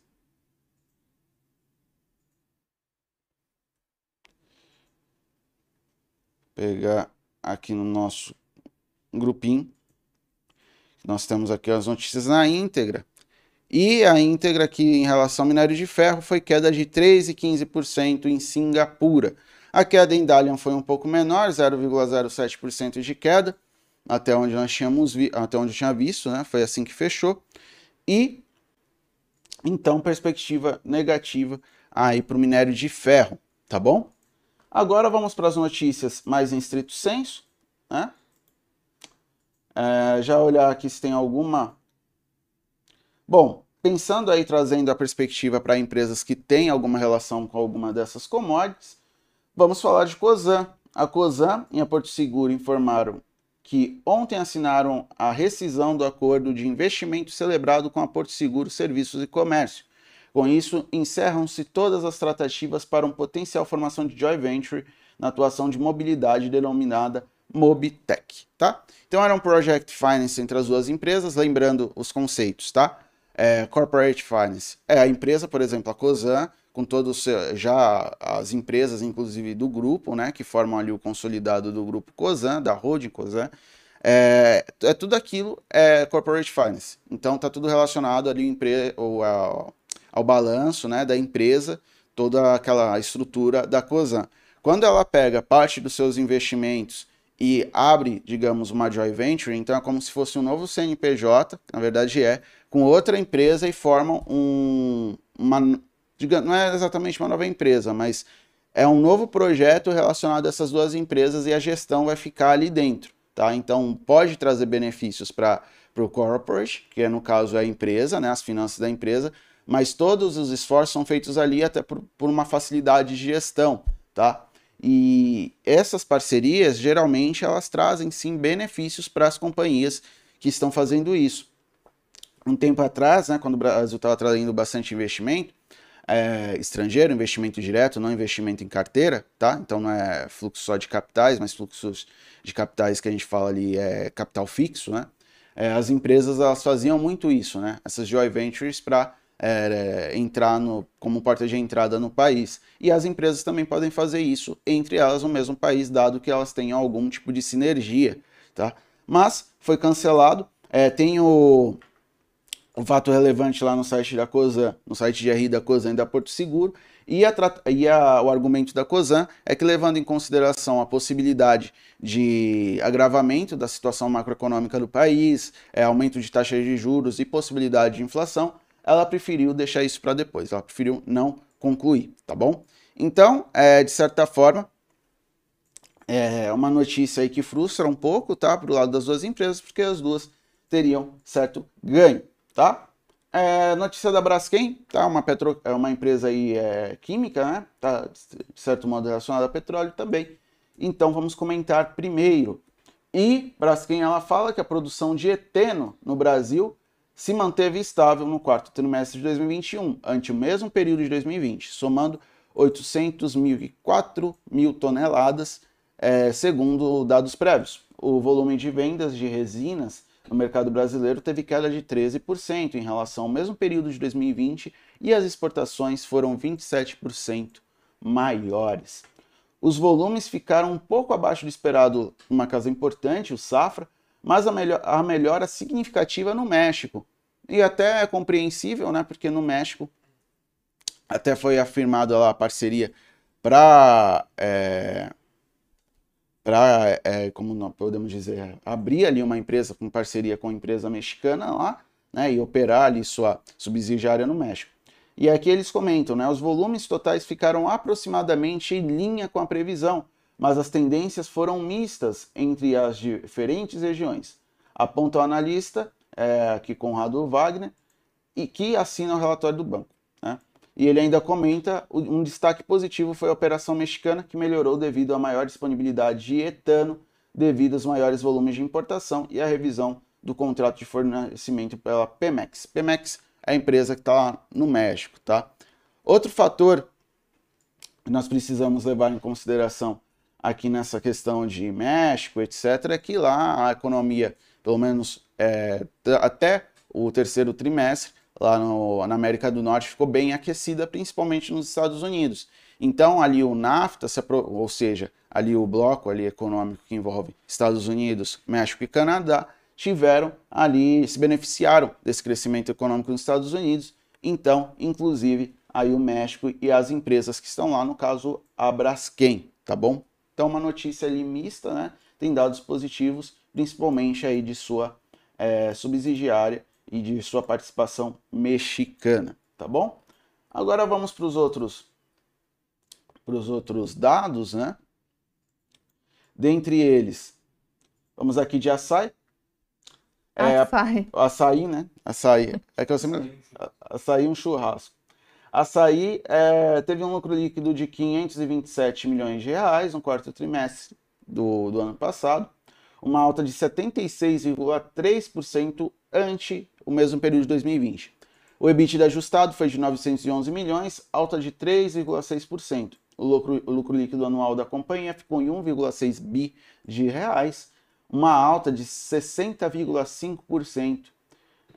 Pegar aqui no nosso grupinho. Nós temos aqui as notícias na íntegra. E a íntegra aqui em relação ao minério de ferro foi queda de 13,15% em Singapura. A queda em Dalian foi um pouco menor, 0,07% de queda, até onde nós tínhamos vi até onde eu tinha visto, né? Foi assim que fechou. E então perspectiva negativa aí para o minério de ferro, tá bom? Agora vamos para as notícias mais em estrito senso, né? É, já olhar aqui se tem alguma. Bom, pensando aí, trazendo a perspectiva para empresas que têm alguma relação com alguma dessas commodities, vamos falar de Cosan. A Cosan e a Porto Seguro informaram que ontem assinaram a rescisão do acordo de investimento celebrado com a Porto Seguro Serviços e Comércio. Com isso, encerram-se todas as tratativas para uma potencial formação de joint venture na atuação de mobilidade denominada Mobitech, tá? Então era um project finance entre as duas empresas, lembrando os conceitos, tá? É, corporate finance é a empresa, por exemplo, a Cosan, com todos já as empresas, inclusive do grupo, né, que formam ali o consolidado do grupo Cosan, da holding Cosan, é, é tudo aquilo é corporate finance. Então tá tudo relacionado ali ao, ao, ao balanço, né, da empresa, toda aquela estrutura da Cosan. Quando ela pega parte dos seus investimentos e abre, digamos, uma joint venture, então é como se fosse um novo CNPJ, na verdade é, com outra empresa e formam um, uma, digamos, não é exatamente uma nova empresa, mas é um novo projeto relacionado a essas duas empresas e a gestão vai ficar ali dentro, tá? Então pode trazer benefícios para o corporate, que é no caso a empresa, né, as finanças da empresa, mas todos os esforços são feitos ali até por, por uma facilidade de gestão, tá? E essas parcerias, geralmente, elas trazem sim benefícios para as companhias que estão fazendo isso. Um tempo atrás, né, quando o Brasil estava trazendo bastante investimento é, estrangeiro, investimento direto, não investimento em carteira, tá? Então não é fluxo só de capitais, mas fluxos de capitais que a gente fala ali é capital fixo, né? É, as empresas elas faziam muito isso, né? Essas joint ventures para é, entrar no, como porta de entrada no país. E as empresas também podem fazer isso entre elas no mesmo país, dado que elas tenham algum tipo de sinergia. Tá? Mas foi cancelado. É, tem o, o fato relevante lá no site da COSAN, no site de RI da COSAN e da Porto Seguro, e, a, e a, o argumento da COSAN é que, levando em consideração a possibilidade de agravamento da situação macroeconômica do país, é, aumento de taxas de juros e possibilidade de inflação, ela preferiu deixar isso para depois, ela preferiu não concluir, tá bom? Então, é, de certa forma, é uma notícia aí que frustra um pouco, tá? Pro lado das duas empresas, porque as duas teriam certo ganho, tá? É, notícia da Braskem, tá? Uma, petro, é uma empresa aí é, química, né? Tá, de certo modo relacionada a petróleo também. Então vamos comentar primeiro. E Braskem ela fala que a produção de eteno no Brasil se manteve estável no quarto trimestre de 2021, ante o mesmo período de 2020, somando 800.004 mil toneladas, é, segundo dados prévios. O volume de vendas de resinas no mercado brasileiro teve queda de 13% em relação ao mesmo período de 2020 e as exportações foram 27% maiores. Os volumes ficaram um pouco abaixo do esperado numa casa importante, o Safra, mas a, melhor, a melhora significativa no México. E até é compreensível, né? Porque no México até foi afirmada lá a parceria para é, é, como nós podemos dizer, abrir ali uma empresa com parceria com a empresa mexicana lá, né, e operar ali sua subsidiária no México. E aqui eles comentam, né, os volumes totais ficaram aproximadamente em linha com a previsão, mas as tendências foram mistas entre as diferentes regiões. Aponta o analista, é, aqui Conrado Wagner, e que assina o relatório do banco. Né? E ele ainda comenta um destaque positivo foi a operação mexicana, que melhorou devido à maior disponibilidade de etano, devido aos maiores volumes de importação e à revisão do contrato de fornecimento pela Pemex. Pemex é a empresa que está lá no México. Tá? Outro fator que nós precisamos levar em consideração aqui nessa questão de México, etc., é que lá a economia, pelo menos é, até o terceiro trimestre, lá no, na América do Norte, ficou bem aquecida, principalmente nos Estados Unidos. Então, ali o NAFTA, ou seja, ali o bloco ali econômico que envolve Estados Unidos, México e Canadá, tiveram ali, se beneficiaram desse crescimento econômico nos Estados Unidos. Então, inclusive, aí o México e as empresas que estão lá, no caso, a Braskem, tá bom? Então, uma notícia ali mista, né? Tem dados positivos, principalmente aí de sua é, subsidiária e de sua participação mexicana, tá bom? Agora vamos para os outros para os outros dados, né? Dentre eles, vamos aqui de açaí. É, açaí. Açaí, né? Açaí. É que eu sempre... Açaí um churrasco. Açaí é, teve um lucro líquido de 527 milhões de reais no quarto trimestre do, do ano passado, uma alta de 76,3% ante o mesmo período de 2020. O EBITDA ajustado foi de 911 milhões, alta de 3,6%. O lucro, o lucro líquido anual da companhia ficou em 1,6 bi de reais, uma alta de 60,5%,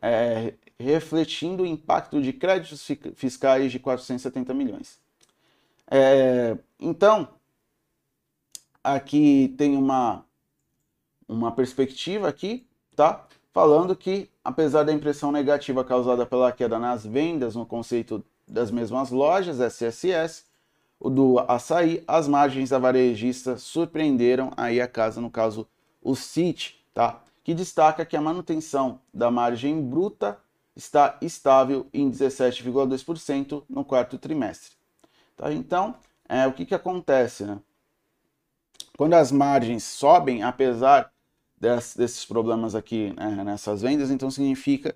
é, refletindo o impacto de créditos fiscais de 470 milhões. É, então, aqui tem uma, uma perspectiva aqui, tá? Falando que, apesar da impressão negativa causada pela queda nas vendas no conceito das mesmas lojas, SSS, o do açaí, as margens da varejista surpreenderam aí a casa, no caso o CIT, tá? que destaca que a manutenção da margem bruta está estável em 17,2% no quarto trimestre. Tá? Então, é, o que, que acontece? Né? Quando as margens sobem, apesar des, desses problemas aqui né, nessas vendas, então significa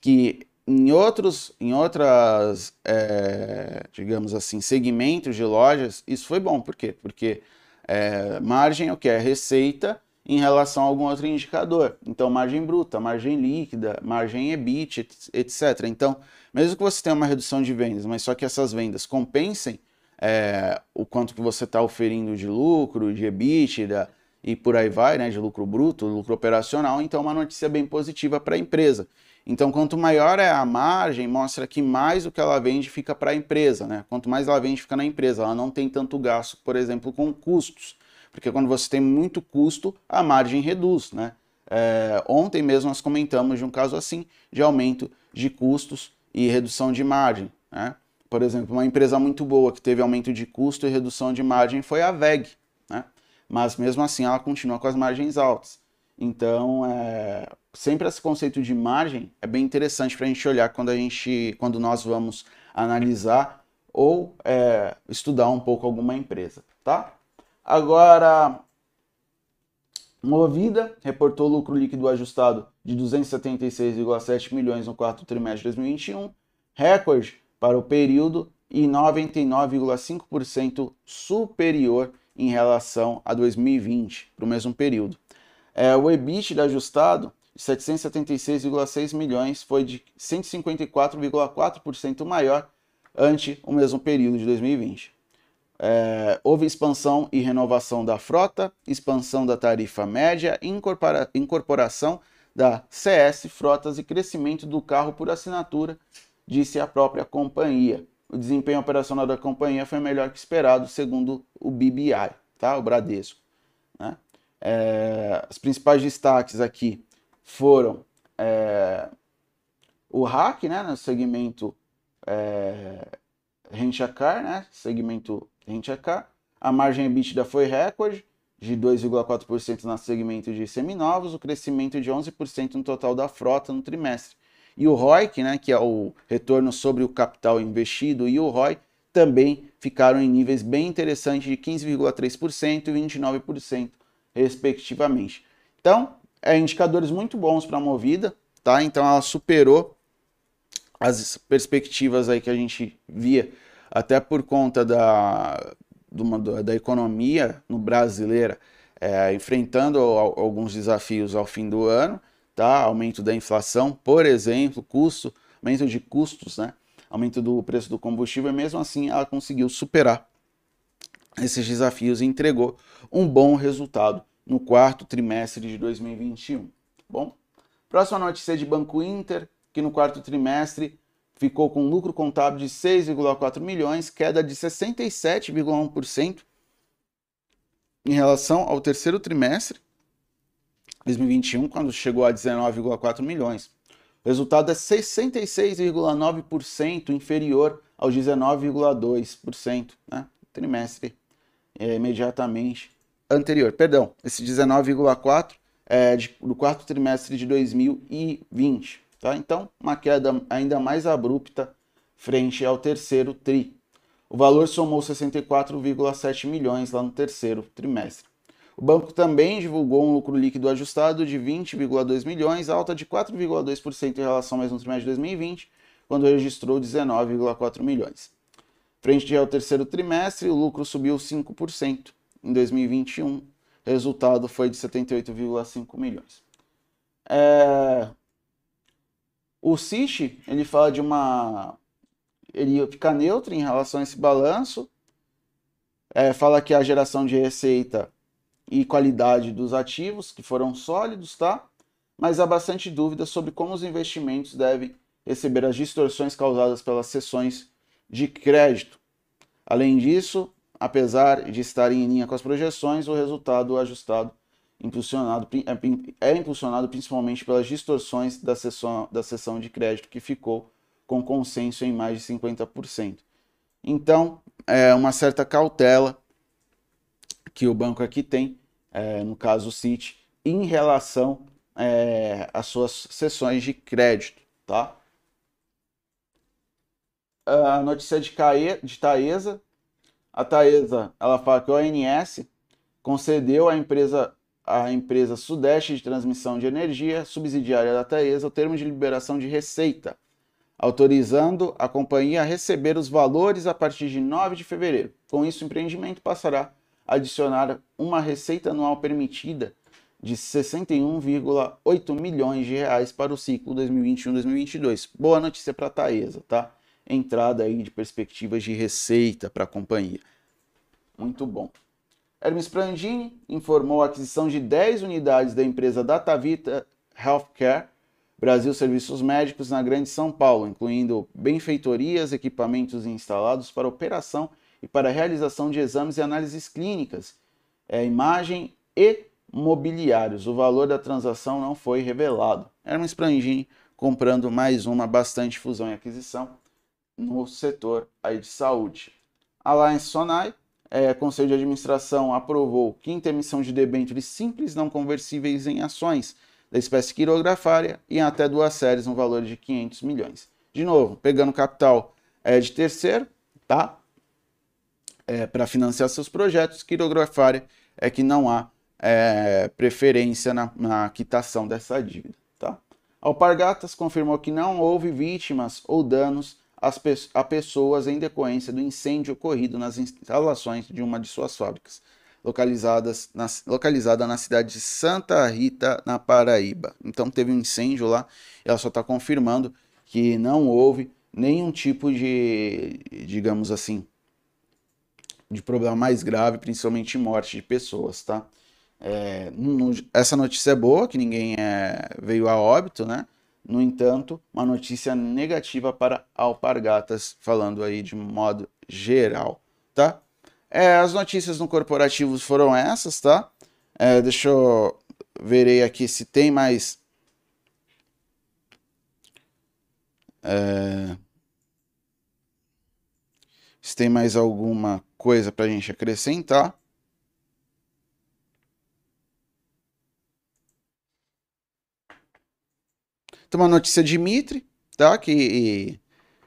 que em outros, em outras, é, digamos assim, segmentos de lojas, isso foi bom. Por quê? Porque é, margem é o que? É receita em relação a algum outro indicador. Então, margem bruta, margem líquida, margem EBIT, etc. Então, mesmo que você tenha uma redução de vendas, mas só que essas vendas compensem é, o quanto que você está oferindo de lucro, de EBITDA e por aí vai, né, de lucro bruto, lucro operacional, então é uma notícia bem positiva para a empresa. Então, quanto maior é a margem, mostra que mais o que ela vende fica para a empresa, né? Quanto mais ela vende, fica na empresa. Ela não tem tanto gasto, por exemplo, com custos. Porque quando você tem muito custo, a margem reduz, né? É, ontem mesmo nós comentamos de um caso assim, de aumento de custos e redução de margem, né? Por exemplo, uma empresa muito boa que teve aumento de custo e redução de margem foi a VEG, né? Mas mesmo assim ela continua com as margens altas. Então, é, sempre esse conceito de margem é bem interessante para a gente olhar quando a gente, quando nós vamos analisar ou é, estudar um pouco alguma empresa, tá? Agora, Movida reportou lucro líquido ajustado de 276,7 milhões no quarto trimestre de 2021, recorde para o período e 99,5% superior em relação a 2020, para o mesmo período. É, o EBITDA ajustado de 776,6 milhões foi de 154,4% maior ante o mesmo período de 2020. É, houve expansão e renovação da frota, expansão da tarifa média, incorpora, incorporação da CS Frotas e crescimento do carro por assinatura, disse a própria companhia. O desempenho operacional da companhia foi melhor que esperado, segundo o BBI, tá? o Bradesco. Né? É, os principais destaques aqui foram é, o hack, né, no segmento é, Rent-a-Car, né, segmento Rent-a-Car. A margem EBITDA foi recorde, de 2,4% no segmento de seminovos, o crescimento de 11% no total da frota no trimestre. e o ROIC, né, que é o retorno sobre o capital investido, e o ROI também ficaram em níveis bem interessantes de 15,3% e 29%, respectivamente. Então, é indicadores muito bons para a Movida, tá? Então ela superou as perspectivas aí que a gente via, até por conta da, uma, da economia no brasileira, é, enfrentando alguns desafios ao fim do ano, tá? Aumento da inflação, por exemplo, custo, aumento de custos, né? Aumento do preço do combustível, e mesmo assim ela conseguiu superar esses desafios e entregou um bom resultado no quarto trimestre de 2021. Bom, próxima notícia de Banco Inter, que no quarto trimestre ficou com lucro contábil de 6,4 milhões, queda de 67,1% em relação ao terceiro trimestre 2021, quando chegou a 19,4 milhões. O resultado é 66,9% inferior aos 19,2%, né? Trimestre é, imediatamente anterior. Perdão, esse 19,4% é de, do quarto trimestre de 2020. Tá? Então, uma queda ainda mais abrupta frente ao terceiro TRI. O valor somou 64,7 milhões lá no terceiro trimestre. O banco também divulgou um lucro líquido ajustado de 20,2 milhões, alta de 4,2% em relação ao mesmo trimestre de 2020, quando registrou 19,4 milhões. Frente ao terceiro trimestre, o lucro subiu 5% em 2021. O resultado foi de 78,5 milhões. É... O CISH, ele fala de uma... Ele fica neutro em relação a esse balanço. É, fala que a geração de receita e qualidade dos ativos, que foram sólidos, tá? Mas há bastante dúvida sobre como os investimentos devem receber as distorções causadas pelas sessões de crédito. Além disso, apesar de estarem em linha com as projeções, o resultado ajustado impulsionado, é, é impulsionado principalmente pelas distorções da sessão, da sessão de crédito, que ficou com consenso em mais de 50%. Então, é uma certa cautela que o banco aqui tem, é, no caso o Citi, em relação é, às suas sessões de crédito, tá? A notícia de, Cae, de Taesa, a Taesa, ela fala que o ONS concedeu à empresa a empresa Sudeste de Transmissão de Energia, subsidiária da Taesa, o termo de liberação de receita, autorizando a companhia a receber os valores a partir de 9 de fevereiro. Com isso, o empreendimento passará a adicionar uma receita anual permitida de 61,8 milhões de reais para o ciclo 2021-2022. Boa notícia para a Taesa, tá? entrada aí de perspectivas de receita para a companhia. Muito bom. Hermes Prangini informou a aquisição de 10 unidades da empresa Datavita Healthcare Brasil Serviços Médicos na Grande São Paulo, incluindo benfeitorias, equipamentos instalados para operação e para realização de exames e análises clínicas, é, imagem e mobiliários. O valor da transação não foi revelado. Hermes Prangini comprando mais uma bastante fusão e aquisição no setor aí de saúde. Alliance Sonai, é, Conselho de Administração aprovou quinta emissão de debêntures simples não conversíveis em ações da espécie quirografária e até duas séries no valor de 500 milhões. De novo, pegando capital é, de terceiro, tá? É, para financiar seus projetos, quirografária é que não há é, preferência na, na quitação dessa dívida. Tá? Alpargatas confirmou que não houve vítimas ou danos pe a pessoas em decorrência do incêndio ocorrido nas instalações de uma de suas fábricas, localizadas na, localizada na cidade de Santa Rita, na Paraíba. Então teve um incêndio lá, ela só está confirmando que não houve nenhum tipo de, digamos assim, de problema mais grave, principalmente morte de pessoas, tá? É, essa notícia é boa, que ninguém é, veio a óbito, né? No entanto, uma notícia negativa para alpargatas, falando aí de modo geral, tá? É, as notícias no corporativo foram essas, tá? É, deixa eu verei aqui se tem mais. É, se tem mais alguma coisa para a gente acrescentar. Tem uma notícia de Mitre, tá? Que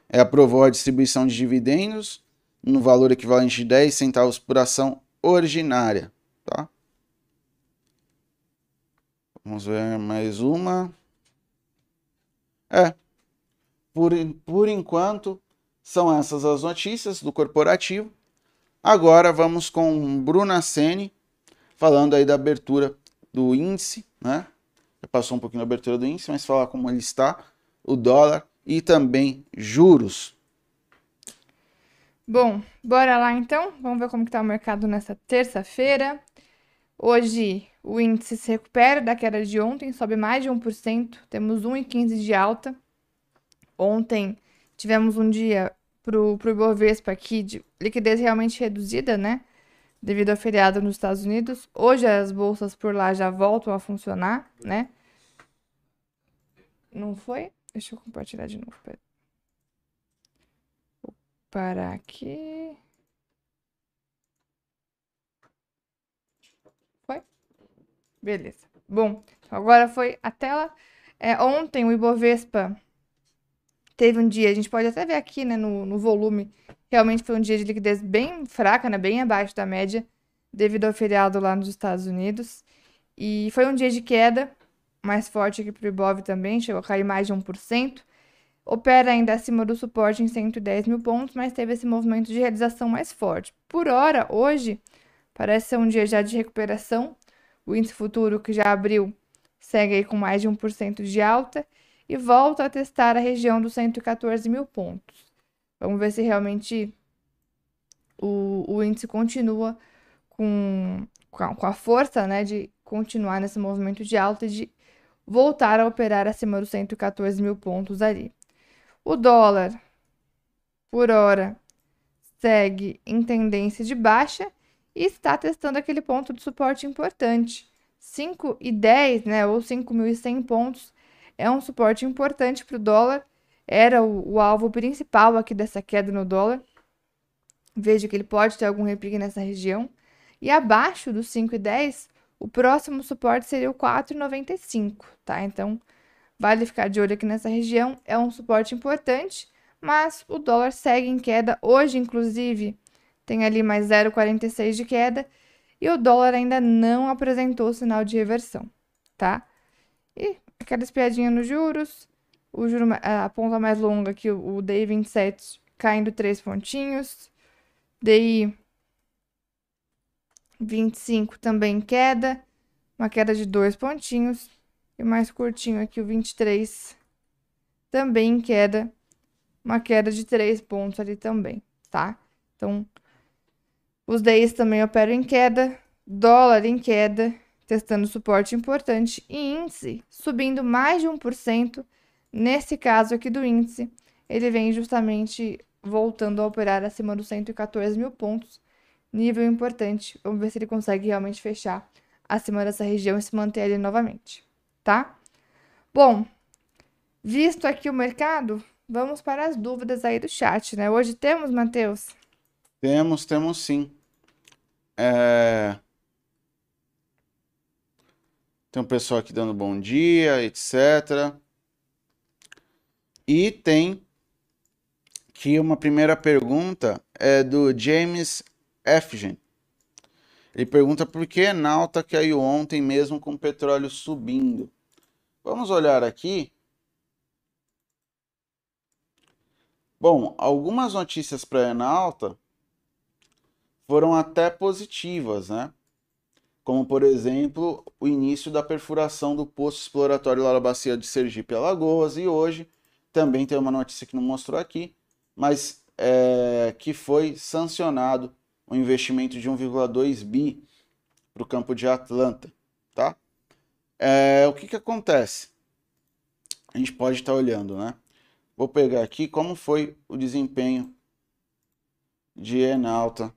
é, aprovou a distribuição de dividendos no valor equivalente de 10 centavos por ação ordinária, tá? Vamos ver mais uma. É. Por, por enquanto, são essas as notícias do corporativo. Agora vamos com Bruna Sene, falando aí da abertura do índice, né? Passou um pouquinho da abertura do índice, mas falar como ele está, o dólar e também juros. Bom, bora lá então. Vamos ver como está o mercado nessa terça-feira. Hoje o índice se recupera da queda de ontem, sobe mais de 1%, temos 1,15 de alta. Ontem tivemos um dia para o Ibovespa aqui de liquidez realmente reduzida, né? Devido ao feriado nos Estados Unidos. Hoje as bolsas por lá já voltam a funcionar, né? Não foi? Deixa eu compartilhar de novo. Vou parar aqui. Foi? Beleza. Bom, então agora foi a tela. É, ontem o Ibovespa teve um dia, a gente pode até ver aqui, né, no, no volume, realmente foi um dia de liquidez bem fraca, né, bem abaixo da média, devido ao feriado lá nos Estados Unidos. E foi um dia de queda, mais forte aqui para o Ibov também, chegou a cair mais de 1%. Opera ainda acima do suporte em 110 mil pontos, mas teve esse movimento de realização mais forte. Por hora, hoje, parece ser um dia já de recuperação. O índice futuro, que já abriu, segue aí com mais de 1% de alta e volta a testar a região dos 114 mil pontos. Vamos ver se realmente o, o índice continua com, com a força né, de continuar nesse movimento de alta e de voltar a operar acima dos 114 mil pontos ali. O dólar, por hora, segue em tendência de baixa e está testando aquele ponto de suporte importante. 5,10, né, ou 5.100 pontos, é um suporte importante para o dólar. Era o, o, alvo principal aqui dessa queda no dólar. Veja que ele pode ter algum repique nessa região. E abaixo dos 5,10, o próximo suporte seria o 4,95, tá? Então, vale ficar de olho aqui nessa região. É um suporte importante, mas o dólar segue em queda. Hoje, inclusive, tem ali mais 0,46 de queda e o dólar ainda não apresentou sinal de reversão, tá? E aquela espiadinha nos juros, o juro, a ponta mais longa aqui, o DI 27 caindo 3 pontinhos, DI 25 também queda, uma queda de dois pontinhos. E mais curtinho aqui, o 23, também queda, uma queda de três pontos ali também, tá? Então, os DIs também operam em queda, dólar em queda, testando suporte importante, e índice subindo mais de 1%. Nesse caso aqui do índice, ele vem justamente voltando a operar acima dos 114 mil pontos, nível importante. Vamos ver se ele consegue realmente fechar acima dessa região e se manter ali novamente, tá? Bom, visto aqui o mercado, vamos para as dúvidas aí do chat, né? Hoje temos, Matheus? Temos, temos sim. É... Tem um pessoal aqui dando bom dia, etc. E tem que uma primeira pergunta é do James Efgen. Ele pergunta por que Nauta caiu ontem mesmo com petróleo subindo. Vamos olhar aqui. Bom, algumas notícias para a Enalta foram até positivas, né? Como, por exemplo, o início da perfuração do poço exploratório lá na bacia de Sergipe Alagoas. E hoje também tem uma notícia que não mostrou aqui, mas é, que foi sancionado um investimento de 1,2 bi para o campo de Atlanta, tá? É, o que que acontece? A gente pode estar tá olhando, né? Vou pegar aqui como foi o desempenho de Enalta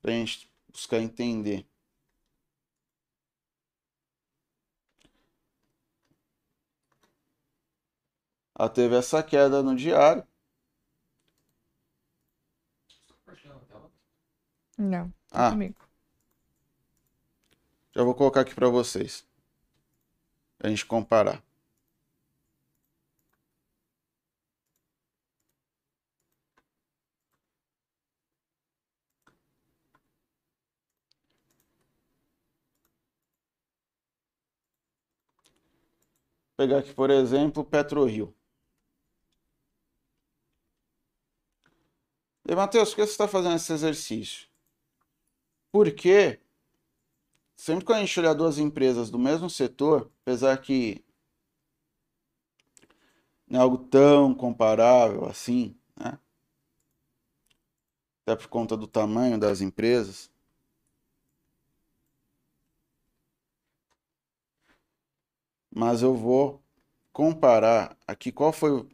para a gente buscar entender. Ela teve essa queda no diário. Não, tá ah. comigo. Já vou colocar aqui para vocês. Pra gente comparar. Pegar aqui, por exemplo, PetroRio. E, Matheus, por que você está fazendo esse exercício? Porque sempre que a gente olhar duas empresas do mesmo setor, apesar que não é algo tão comparável assim, né? Até por conta do tamanho das empresas. Mas eu vou comparar aqui qual foi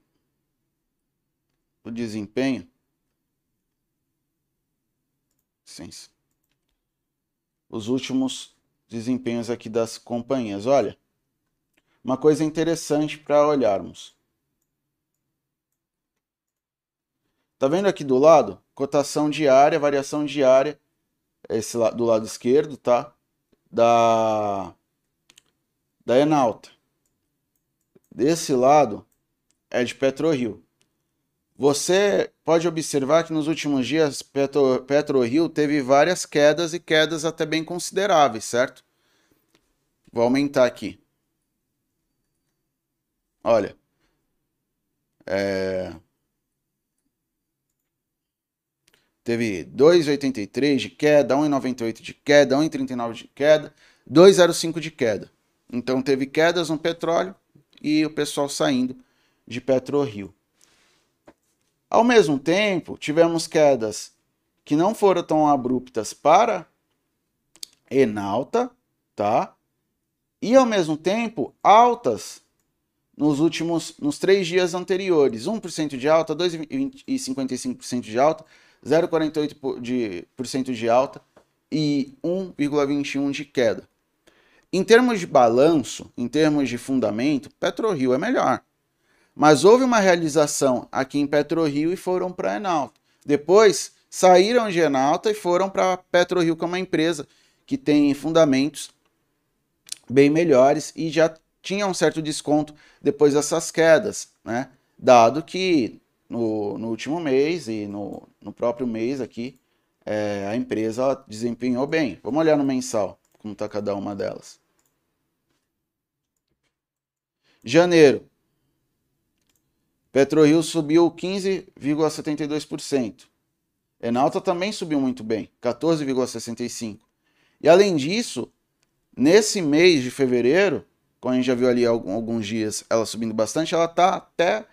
o desempenho. Licença. Os últimos desempenhos aqui das companhias. Olha, uma coisa interessante para olharmos. Tá vendo aqui do lado? Cotação diária, variação diária, esse do lado esquerdo, tá? Da da Enalta. Desse lado é de PetroRio. Você pode observar que nos últimos dias Petro, PetroRio teve várias quedas e quedas até bem consideráveis, certo? Vou aumentar aqui. Olha. É... Teve 2,83 de queda, 1,98 de queda, 1,39 de queda, 2,05 de queda. Então teve quedas no petróleo e o pessoal saindo de PetroRio. Ao mesmo tempo, tivemos quedas que não foram tão abruptas para Enalta, tá? E ao mesmo tempo, altas nos últimos, nos três dias anteriores. 1% de alta, 2,55% de alta, 0,48% de, por de alta e 1,21% de queda. Em termos de balanço, em termos de fundamento, PetroRio é melhor. Mas houve uma realização aqui em PetroRio e foram para Enalta. Depois saíram de Enalta e foram para PetroRio, que é uma empresa que tem fundamentos bem melhores e já tinha um certo desconto depois dessas quedas, né? Dado que no, no último mês e no, no próprio mês aqui, é, a empresa desempenhou bem. Vamos olhar no mensal, como está cada uma delas. Janeiro. PetroRio subiu 15,72%. Enalta também subiu muito bem, 14,65%. E além disso, nesse mês de fevereiro, como a gente já viu ali alguns dias ela subindo bastante, ela está até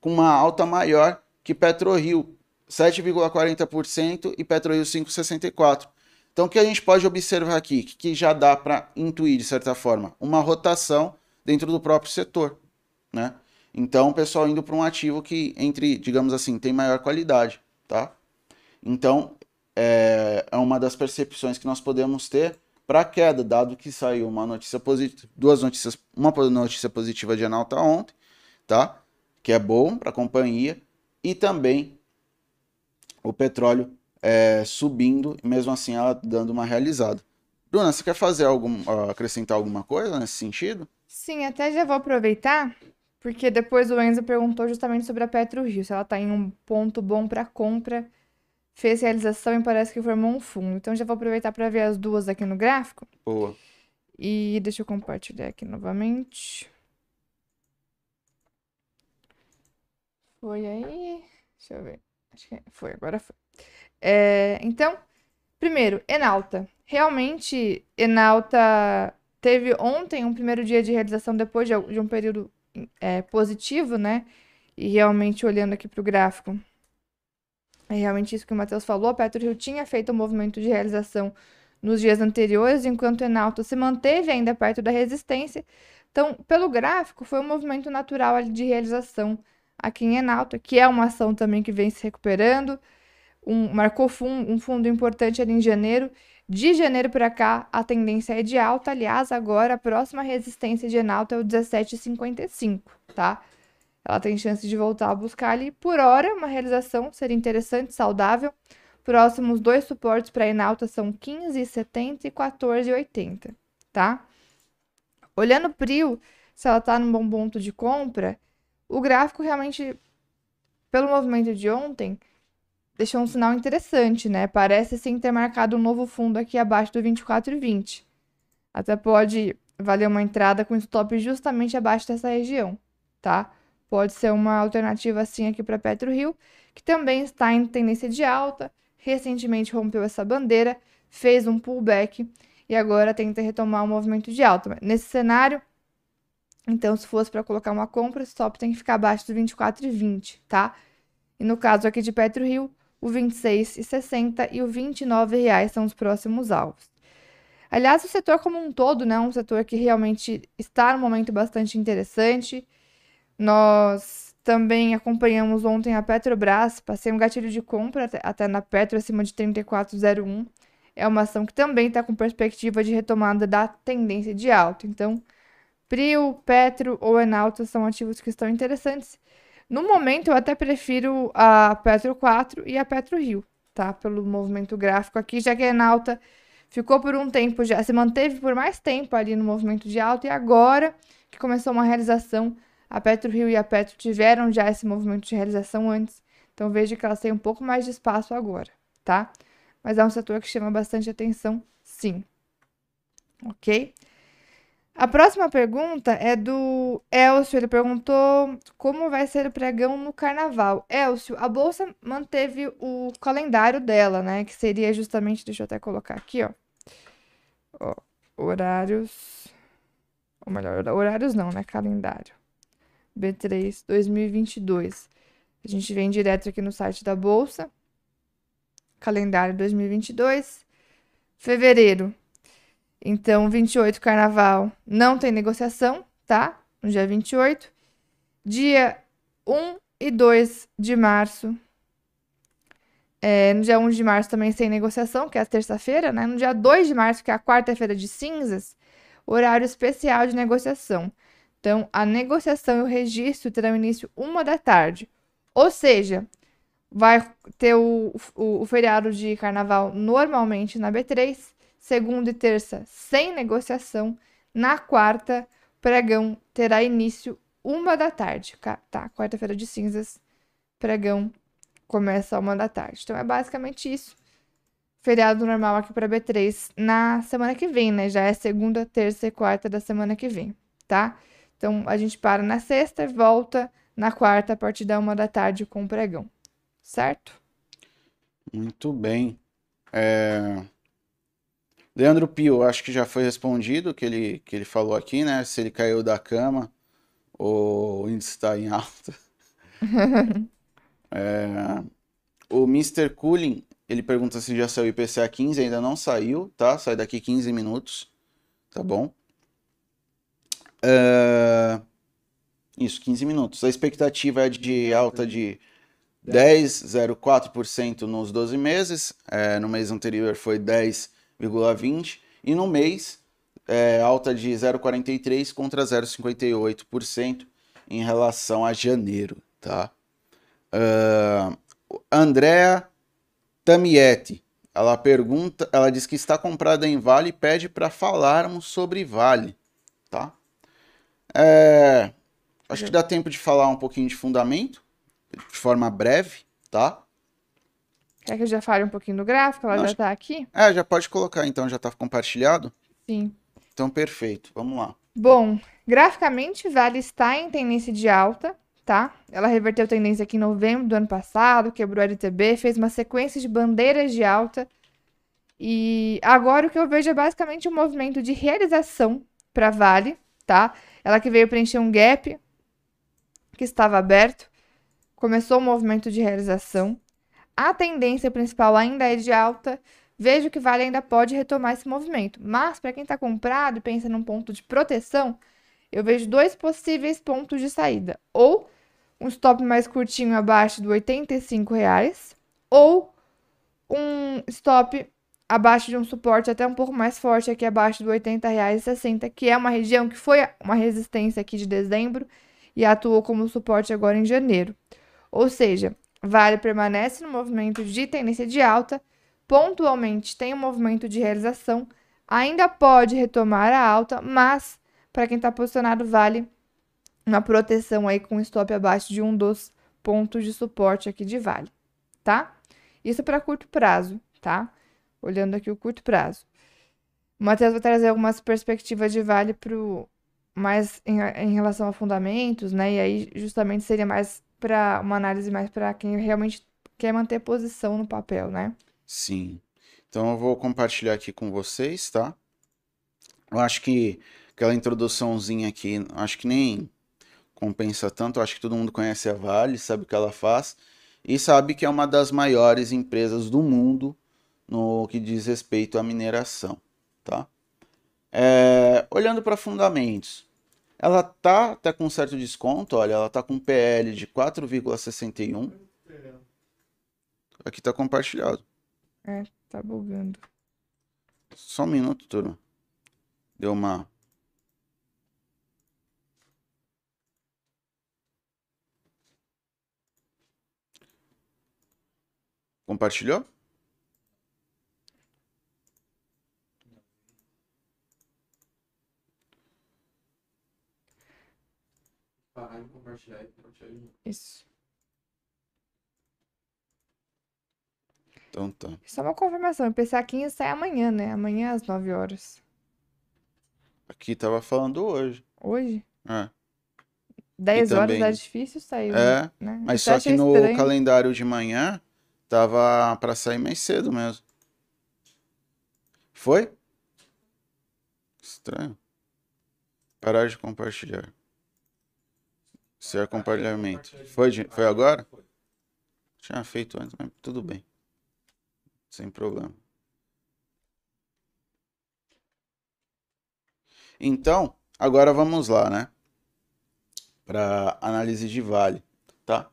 com uma alta maior que PetroRio, 7,40% e PetroRio 5,64%. Então o que a gente pode observar aqui, que já dá para intuir de certa forma, uma rotação dentro do próprio setor, né? Então, o pessoal indo para um ativo que, entre, digamos assim, tem maior qualidade, tá? Então, é, é uma das percepções que nós podemos ter para a queda, dado que saiu uma notícia positiva, duas notícias, uma notícia positiva de Enalta ontem, tá? Que é bom para a companhia, e também o petróleo é, subindo, mesmo assim ela dando uma realizada. Bruna, você quer fazer algum, acrescentar alguma coisa nesse sentido? Sim, até já vou aproveitar, porque depois o Enzo perguntou justamente sobre a Petro Rio, se ela está em um ponto bom para compra, fez realização e parece que formou um fundo. Então já vou aproveitar para ver as duas aqui no gráfico. Boa. E deixa eu compartilhar aqui novamente. Foi aí. Deixa eu ver. Acho que foi, agora foi. É, então, primeiro, Enalta. Realmente, Enalta teve ontem um primeiro dia de realização depois de, de um período é, positivo, né? E realmente olhando aqui para o gráfico, é realmente isso que o Matheus falou. A PetroRio tinha feito um movimento de realização nos dias anteriores, enquanto o Enalta se manteve ainda perto da resistência. Então, pelo gráfico, foi um movimento natural de realização aqui em Enalta, que é uma ação também que vem se recuperando. Um, marcou fundo, um fundo importante ali em janeiro de janeiro para cá, a tendência é de alta. Aliás, agora a próxima resistência de Enalta é o 17,55, tá? Ela tem chance de voltar a buscar ali. Por hora, uma realização seria interessante, saudável. Próximos dois suportes para Enalta são 15,70 e 14,80, tá? Olhando o PRIO, se ela está num bom ponto de compra, o gráfico realmente, pelo movimento de ontem, deixou um sinal interessante, né? Parece sim ter marcado um novo fundo aqui abaixo do 24,20. Até pode vale uma entrada com stop justamente abaixo dessa região, tá? Pode ser uma alternativa assim aqui para PetroRio, que também está em tendência de alta, recentemente rompeu essa bandeira, fez um pullback e agora tenta retomar um movimento de alta. Nesse cenário, então, se fosse para colocar uma compra, o stop tem que ficar abaixo do 24,20, tá? E no caso aqui de PetroRio, o 26,60 e o 29 reais são os próximos alvos. Aliás, o setor como um todo, né, um setor que realmente está num momento bastante interessante. Nós também acompanhamos ontem a Petrobras, passei um gatilho de compra até, na Petro acima de 34,01. É uma ação que também está com perspectiva de retomada da tendência de alta. Então, Prio, Petro ou Enalta são ativos que estão interessantes. No momento, eu até prefiro a Petro 4 e a Petro Rio, tá? Pelo movimento gráfico aqui, já que a Enalta ficou por um tempo já, se manteve por mais tempo ali no movimento de alta e agora que começou uma realização, a Petro Rio e a Petro tiveram já esse movimento de realização antes, então vejo que elas têm um pouco mais de espaço agora, tá? Mas é um setor que chama bastante atenção, sim. Ok? A próxima pergunta é do Elcio. Ele perguntou como vai ser o pregão no carnaval. Elcio, a bolsa manteve o calendário dela, né? Que seria justamente, deixa eu até colocar aqui, ó. ó horários. Ou melhor, horários não, né? Calendário. B3 2022. A gente vem direto aqui no site da bolsa. Calendário 2022. Fevereiro, então, 28, carnaval, não tem negociação, tá? No dia 28. Dia 1 e 2 de março. É, no dia 1 de março também sem negociação, que é a terça-feira, né? No dia 2 de março, que é a quarta-feira de cinzas, horário especial de negociação. Então, a negociação e o registro terão início uma da tarde. Ou seja, vai ter o, o, o feriado de carnaval normalmente na B3 segunda e terça sem negociação. Na quarta, pregão terá início uma da tarde. Tá, quarta-feira de cinzas, pregão começa uma da tarde. Então é basicamente isso. Feriado normal aqui para B3 na semana que vem, né? Já é segunda, terça e quarta da semana que vem, tá? Então a gente para na sexta e volta na quarta a partir da uma da tarde com o pregão, certo? Muito bem. É... Leandro Pio, acho que já foi respondido que ele, que ele falou aqui, né? Se ele caiu da cama ou o índice está em alta. <laughs> é, o Mr. Cooling, ele pergunta se já saiu o IPCA 15, ainda não saiu, tá? Sai daqui 15 minutos, tá bom? É, isso, 15 minutos. A expectativa é de alta de 10,04% nos 12 meses. É, no mês anterior foi 10 0,20% e no mês é, alta de 0,43 contra 0,58% em relação a janeiro, tá? Uh, Andrea Tamietti, ela pergunta, ela diz que está comprada em Vale e pede para falarmos sobre Vale, tá? É, acho que dá tempo de falar um pouquinho de fundamento, de forma breve, tá? Quer que eu já fale um pouquinho do gráfico? Ela já está aqui? É, já pode colocar então, já está compartilhado? Sim. Então, perfeito. Vamos lá. Bom, graficamente, Vale está em tendência de alta, tá? Ela reverteu tendência aqui em novembro do ano passado, quebrou a LTB, fez uma sequência de bandeiras de alta. E agora o que eu vejo é basicamente um movimento de realização para Vale, tá? Ela que veio preencher um gap que estava aberto, começou o um movimento de realização a tendência principal ainda é de alta, vejo que Vale ainda pode retomar esse movimento. Mas para quem está comprado e pensa num ponto de proteção, eu vejo dois possíveis pontos de saída. Ou um stop mais curtinho abaixo do 85 reais, ou um stop abaixo de um suporte até um pouco mais forte aqui abaixo do R$ 80,60, que é uma região que foi uma resistência aqui de dezembro e atuou como suporte agora em janeiro. Ou seja, Vale permanece no movimento de tendência de alta, pontualmente tem um movimento de realização, ainda pode retomar a alta, mas para quem está posicionado, vale uma proteção aí com stop abaixo de um dos pontos de suporte aqui de Vale, tá? Isso para curto prazo, tá? Olhando aqui o curto prazo. O Matheus vai trazer algumas perspectivas de Vale pro mais em, em relação a fundamentos, né? E aí justamente seria mais para uma análise mais para quem realmente quer manter posição no papel, né? Sim. Então eu vou compartilhar aqui com vocês, tá? Eu acho que aquela introduçãozinha aqui, acho que nem compensa tanto. Eu acho que todo mundo conhece a Vale, sabe o que ela faz e sabe que é uma das maiores empresas do mundo no que diz respeito à mineração, tá? É, olhando para fundamentos, ela tá até com certo desconto, olha, ela tá com PL de 4,61. Aqui tá compartilhado. É, tá bugando. Só um minuto, turma. Deu uma. Compartilhou? Parar de compartilhar e compartilhar de novo. Isso. Então tá. Só uma confirmação, o PCA 15 sai amanhã, né? Amanhã às 9 horas. Aqui tava falando hoje. Hoje? É. 10 horas também- é difícil sair, É, né? Mas Até só que no estranho. calendário de manhã tava pra sair mais cedo mesmo. Foi? Estranho. Parar de compartilhar. Ser compartilhamento. Foi, foi agora? Tinha feito antes, mas tudo bem. Sem problema. Então, agora vamos lá, né? Para análise de vale, tá?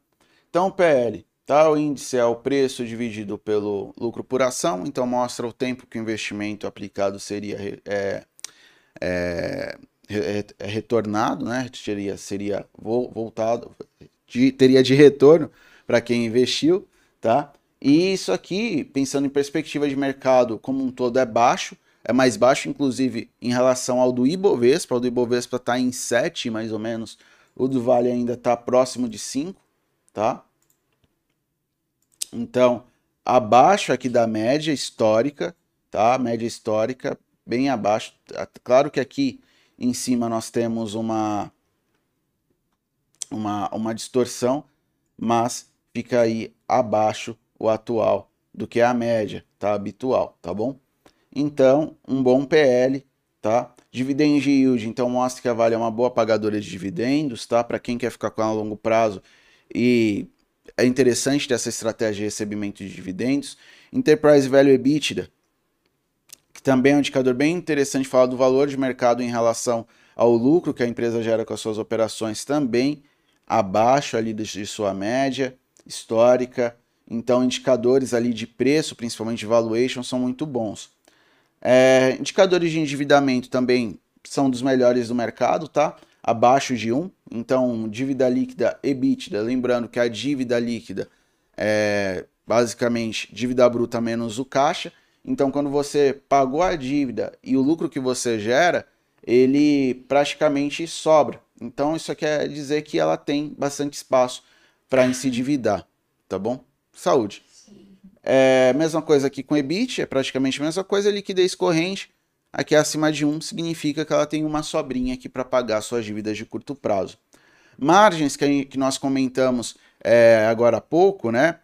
Então, PL, tá? O índice é o preço dividido pelo lucro por ação, então mostra o tempo que o investimento aplicado seria é, é, é retornado, né? Seria, seria vo- voltado, de- teria de retorno para quem investiu, tá? E isso aqui, pensando em perspectiva de mercado como um todo, é baixo, é mais baixo, inclusive, em relação ao do Ibovespa. O do Ibovespa está em 7, mais ou menos. O do Vale ainda está próximo de 5, tá? Então, abaixo aqui da média histórica, tá? Média histórica, bem abaixo. Claro que aqui em cima nós temos uma, uma, uma distorção, mas fica aí abaixo o atual do que a média, tá? Habitual, tá bom? Então, um bom PL, tá? Dividend yield, então mostra que a Vale é uma boa pagadora de dividendos, tá? Para quem quer ficar com ela a longo prazo e é interessante ter essa estratégia de recebimento de dividendos. Enterprise Value EBITDA, também é um indicador bem interessante, fala do valor de mercado em relação ao lucro que a empresa gera com as suas operações, também abaixo ali de de sua média histórica. Então, indicadores ali de preço, principalmente de valuation, são muito bons. É, indicadores de endividamento também são dos melhores do mercado, tá? Abaixo de 1. Então, dívida líquida EBITDA, lembrando que a dívida líquida é basicamente dívida bruta menos o caixa. Então, quando você pagou a dívida e o lucro que você gera, ele praticamente sobra. Então, isso quer dizer que ela tem bastante espaço para se endividar, tá bom? Saúde. É, mesma coisa aqui com EBIT, é praticamente a mesma coisa, liquidez corrente, aqui é acima de 1 significa que ela tem uma sobrinha aqui para pagar suas dívidas de curto prazo. Margens que, que nós comentamos é, agora há pouco, né?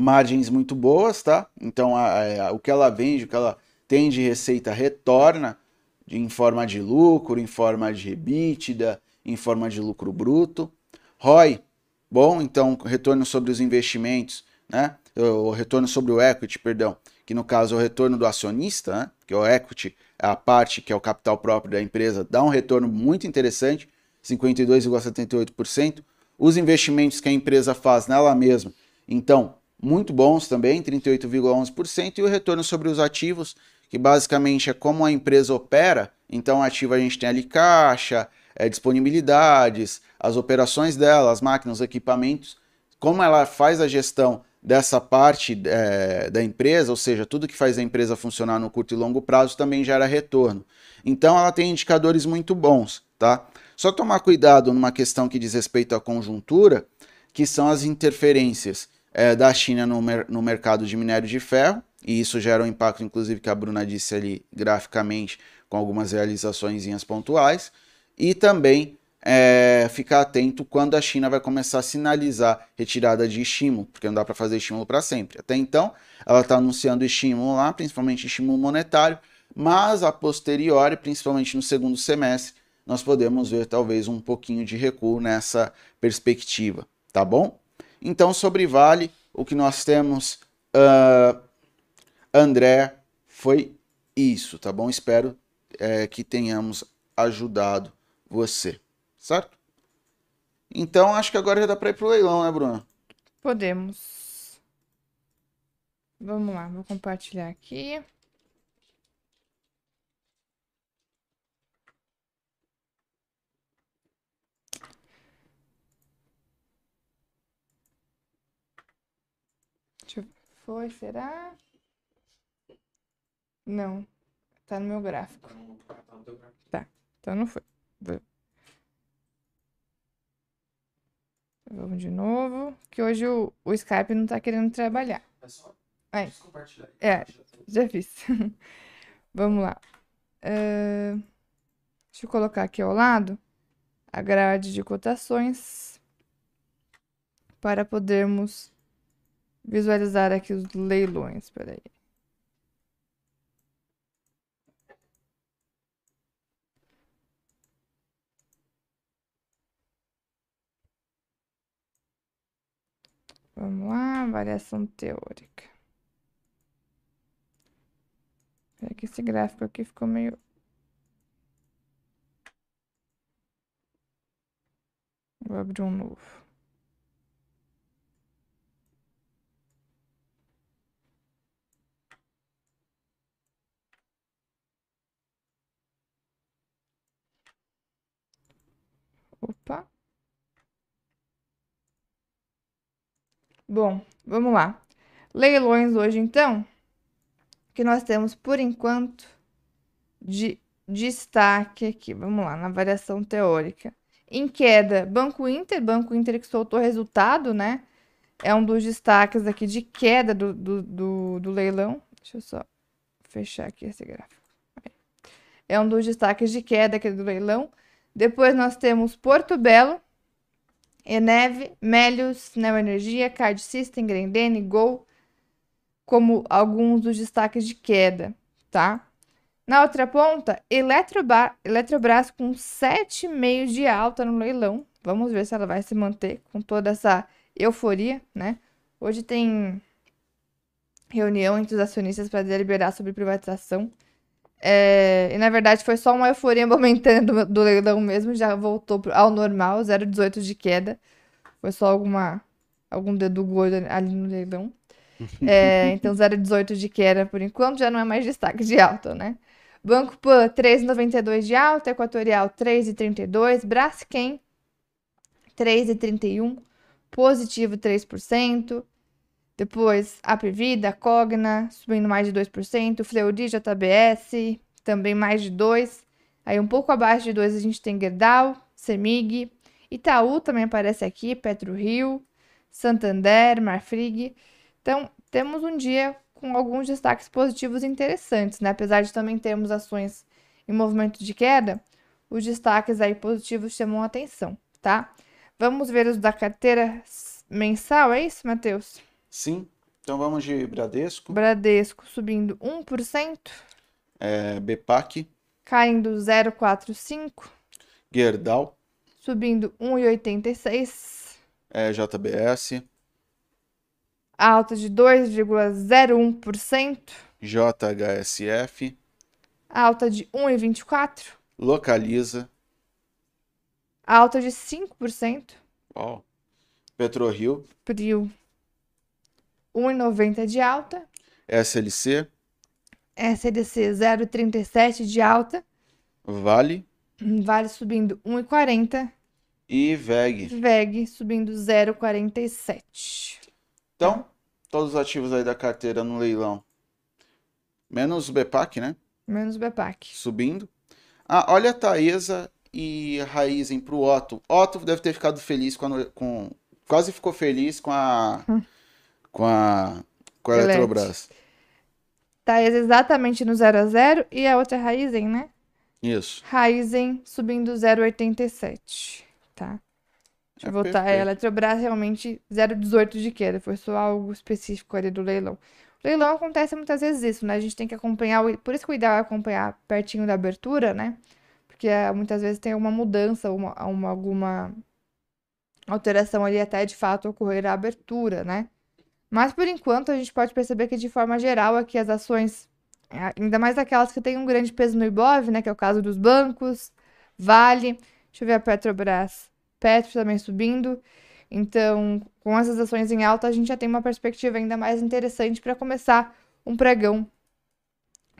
Margens muito boas, tá? Então a- a- o que ela vende, o que ela tem de receita retorna de- em forma de lucro, em forma de EBITDA, em forma de lucro bruto. ROI, bom, então retorno sobre os investimentos, né? O retorno sobre o equity, perdão, que no caso é o retorno do acionista, né? Que é o equity, é a parte que é o capital próprio da empresa, dá um retorno muito interessante, 52,78%. Os investimentos que a empresa faz nela mesma, então, muito bons também, 38,11%, e o retorno sobre os ativos, que basicamente é como a empresa opera. Então, ativo a gente tem ali caixa, é, disponibilidades, as operações dela, as máquinas, os equipamentos, como ela faz a gestão dessa parte é, da empresa, ou seja, tudo que faz a empresa funcionar no curto e longo prazo também gera retorno. Então ela tem indicadores muito bons, tá? Só tomar cuidado numa questão que diz respeito à conjuntura, que são as interferências é, da China no, mer- no mercado de minério de ferro, E isso gera um impacto, inclusive, que a Bruna disse ali graficamente, com algumas realizações pontuais. E também é, ficar atento quando a China vai começar a sinalizar retirada de estímulo, porque não dá para fazer estímulo para sempre. Até então, ela está anunciando estímulo lá, principalmente estímulo monetário, mas a posteriori, principalmente no segundo semestre, nós podemos ver talvez um pouquinho de recuo nessa perspectiva, tá bom? Então, sobre Vale, o que nós temos, uh, André, foi isso, tá bom? Espero é, que tenhamos ajudado você, certo? Então, acho que agora já dá para ir pro leilão, né, Bruna? Podemos. Vamos lá, vou compartilhar aqui. Deixa eu... Foi, será? Não. Tá no meu gráfico. Tá. Então não foi. Vamos de novo. Que hoje o, o Skype não tá querendo trabalhar. É só Aí, compartilhar. É. já fiz. <laughs> Vamos lá. É, Deixa eu colocar aqui ao lado a grade de cotações para podermos visualizar aqui os leilões. Espera aí. Vamos lá, variação teórica. É que esse gráfico aqui ficou meio. Vou abrir um novo. Opa. Bom, vamos lá. Leilões hoje, então, que nós temos por enquanto de destaque aqui. Vamos lá, na variação teórica. Em queda, Banco Inter, Banco Inter que soltou resultado, né? É um dos destaques aqui de queda do, do, do, do leilão. Deixa eu só fechar aqui esse gráfico. É um dos destaques de queda aqui do leilão. Depois nós temos Porto Belo, Eneve, Melius, Neoenergia, Card System, Grendene, Gol, como alguns dos destaques de queda, tá? Na outra ponta, Eletroba Eletrobras com 7,5 de alta no leilão. Vamos ver se ela vai se manter com toda essa euforia, né? Hoje tem reunião entre os acionistas para deliberar sobre privatização. É, e na verdade foi só uma euforia <laughs> momentânea do, do leilão mesmo, já voltou ao normal, 0,18 de queda. Foi só alguma algum dedo gordo ali no leilão. É, <laughs> então 0,18 de queda por enquanto já não é mais destaque de alta, né? Banco Pan 3,92 de alta, Equatorial 3,32, Braskem 3,31, positivo 3%. Depois, Apivida, Cogna, subindo mais de 2%. Fleury, JBS, também mais de 2%. Aí um pouco abaixo de 2% a gente tem Gerdau, Semig. Itaú também aparece aqui, PetroRio, Santander, Marfrig. Então, temos um dia com alguns destaques positivos interessantes, né? Apesar de também termos ações em movimento de queda, os destaques aí positivos chamam atenção, tá? Vamos ver os da carteira mensal, é isso, Matheus? Sim. Então vamos de Bradesco, Bradesco subindo 1%, é, BPAC, caindo 0,45%, Gerdau, subindo 1,86%, é, JBS, alta de 2,01%, JHSF, alta de 1,24%, Localiza, alta de 5%, Uau. PetroRio, Prio 1,90% de alta, SLC, SDC 0,37% de alta, Vale Vale subindo 1,40%, e VEG. VEG subindo 0,47%. Então, todos os ativos aí da carteira no leilão. Menos o BPAC, né? Menos BPAC. Subindo. Ah, olha a Taesa e a Raizen pro Otto. Otto deve ter ficado feliz com, a, com quase ficou feliz com a com a com a Elete. Eletrobras. Taesa exatamente no 0 a 0 e a outra é Raizen, né? Isso. Raizen subindo 0,87, tá? Deixa eu É voltar. perfeito. A Eletrobras realmente 0,18 de queda. Foi só algo específico ali do leilão. O leilão acontece muitas vezes isso, né? A gente tem que acompanhar. Por isso que o ideal é acompanhar pertinho da abertura, né? Porque eh, muitas vezes tem uma mudança, uma, uma- alguma alteração ali até de fato ocorrer a abertura, né? Mas por enquanto a gente pode perceber que de forma geral aqui as ações, eh, ainda mais aquelas que têm um grande peso no Ibov, né? Que é o caso dos bancos, Vale, deixa eu ver a Petrobras, Petro também subindo. Então, com essas ações em alta, a gente já tem uma perspectiva ainda mais interessante para começar um pregão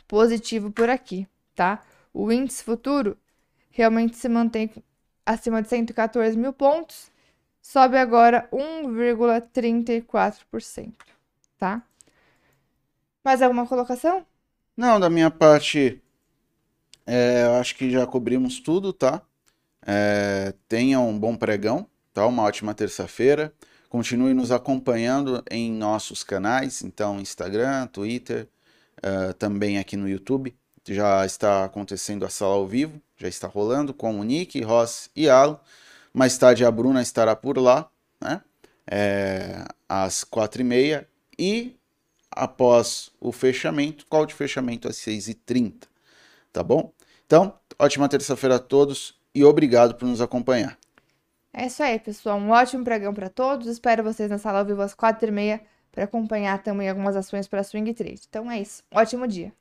positivo por aqui, tá? O índice futuro realmente se mantém acima de 114 mil pontos, sobe agora 1,34%, tá? Mais alguma colocação? Não, da minha parte, é, eu acho que já cobrimos tudo, tá? É, tenha um bom pregão, tá? Uma ótima terça-feira. Continue nos acompanhando em nossos canais, então Instagram, Twitter, eh, também aqui no YouTube. Já está acontecendo a sala ao vivo, já está rolando com o Nick, Ross e Alan. Mais tarde a Bruna estará por lá, né? É, às quatro e meia. E após o fechamento, call de fechamento às 6h30, tá bom? Então, ótima terça-feira a todos e obrigado por nos acompanhar. É isso aí, pessoal. Um ótimo pregão para todos. Espero vocês na sala ao vivo às quatro e meia para acompanhar também algumas ações para Swing Trade. Então é isso. Ótimo dia.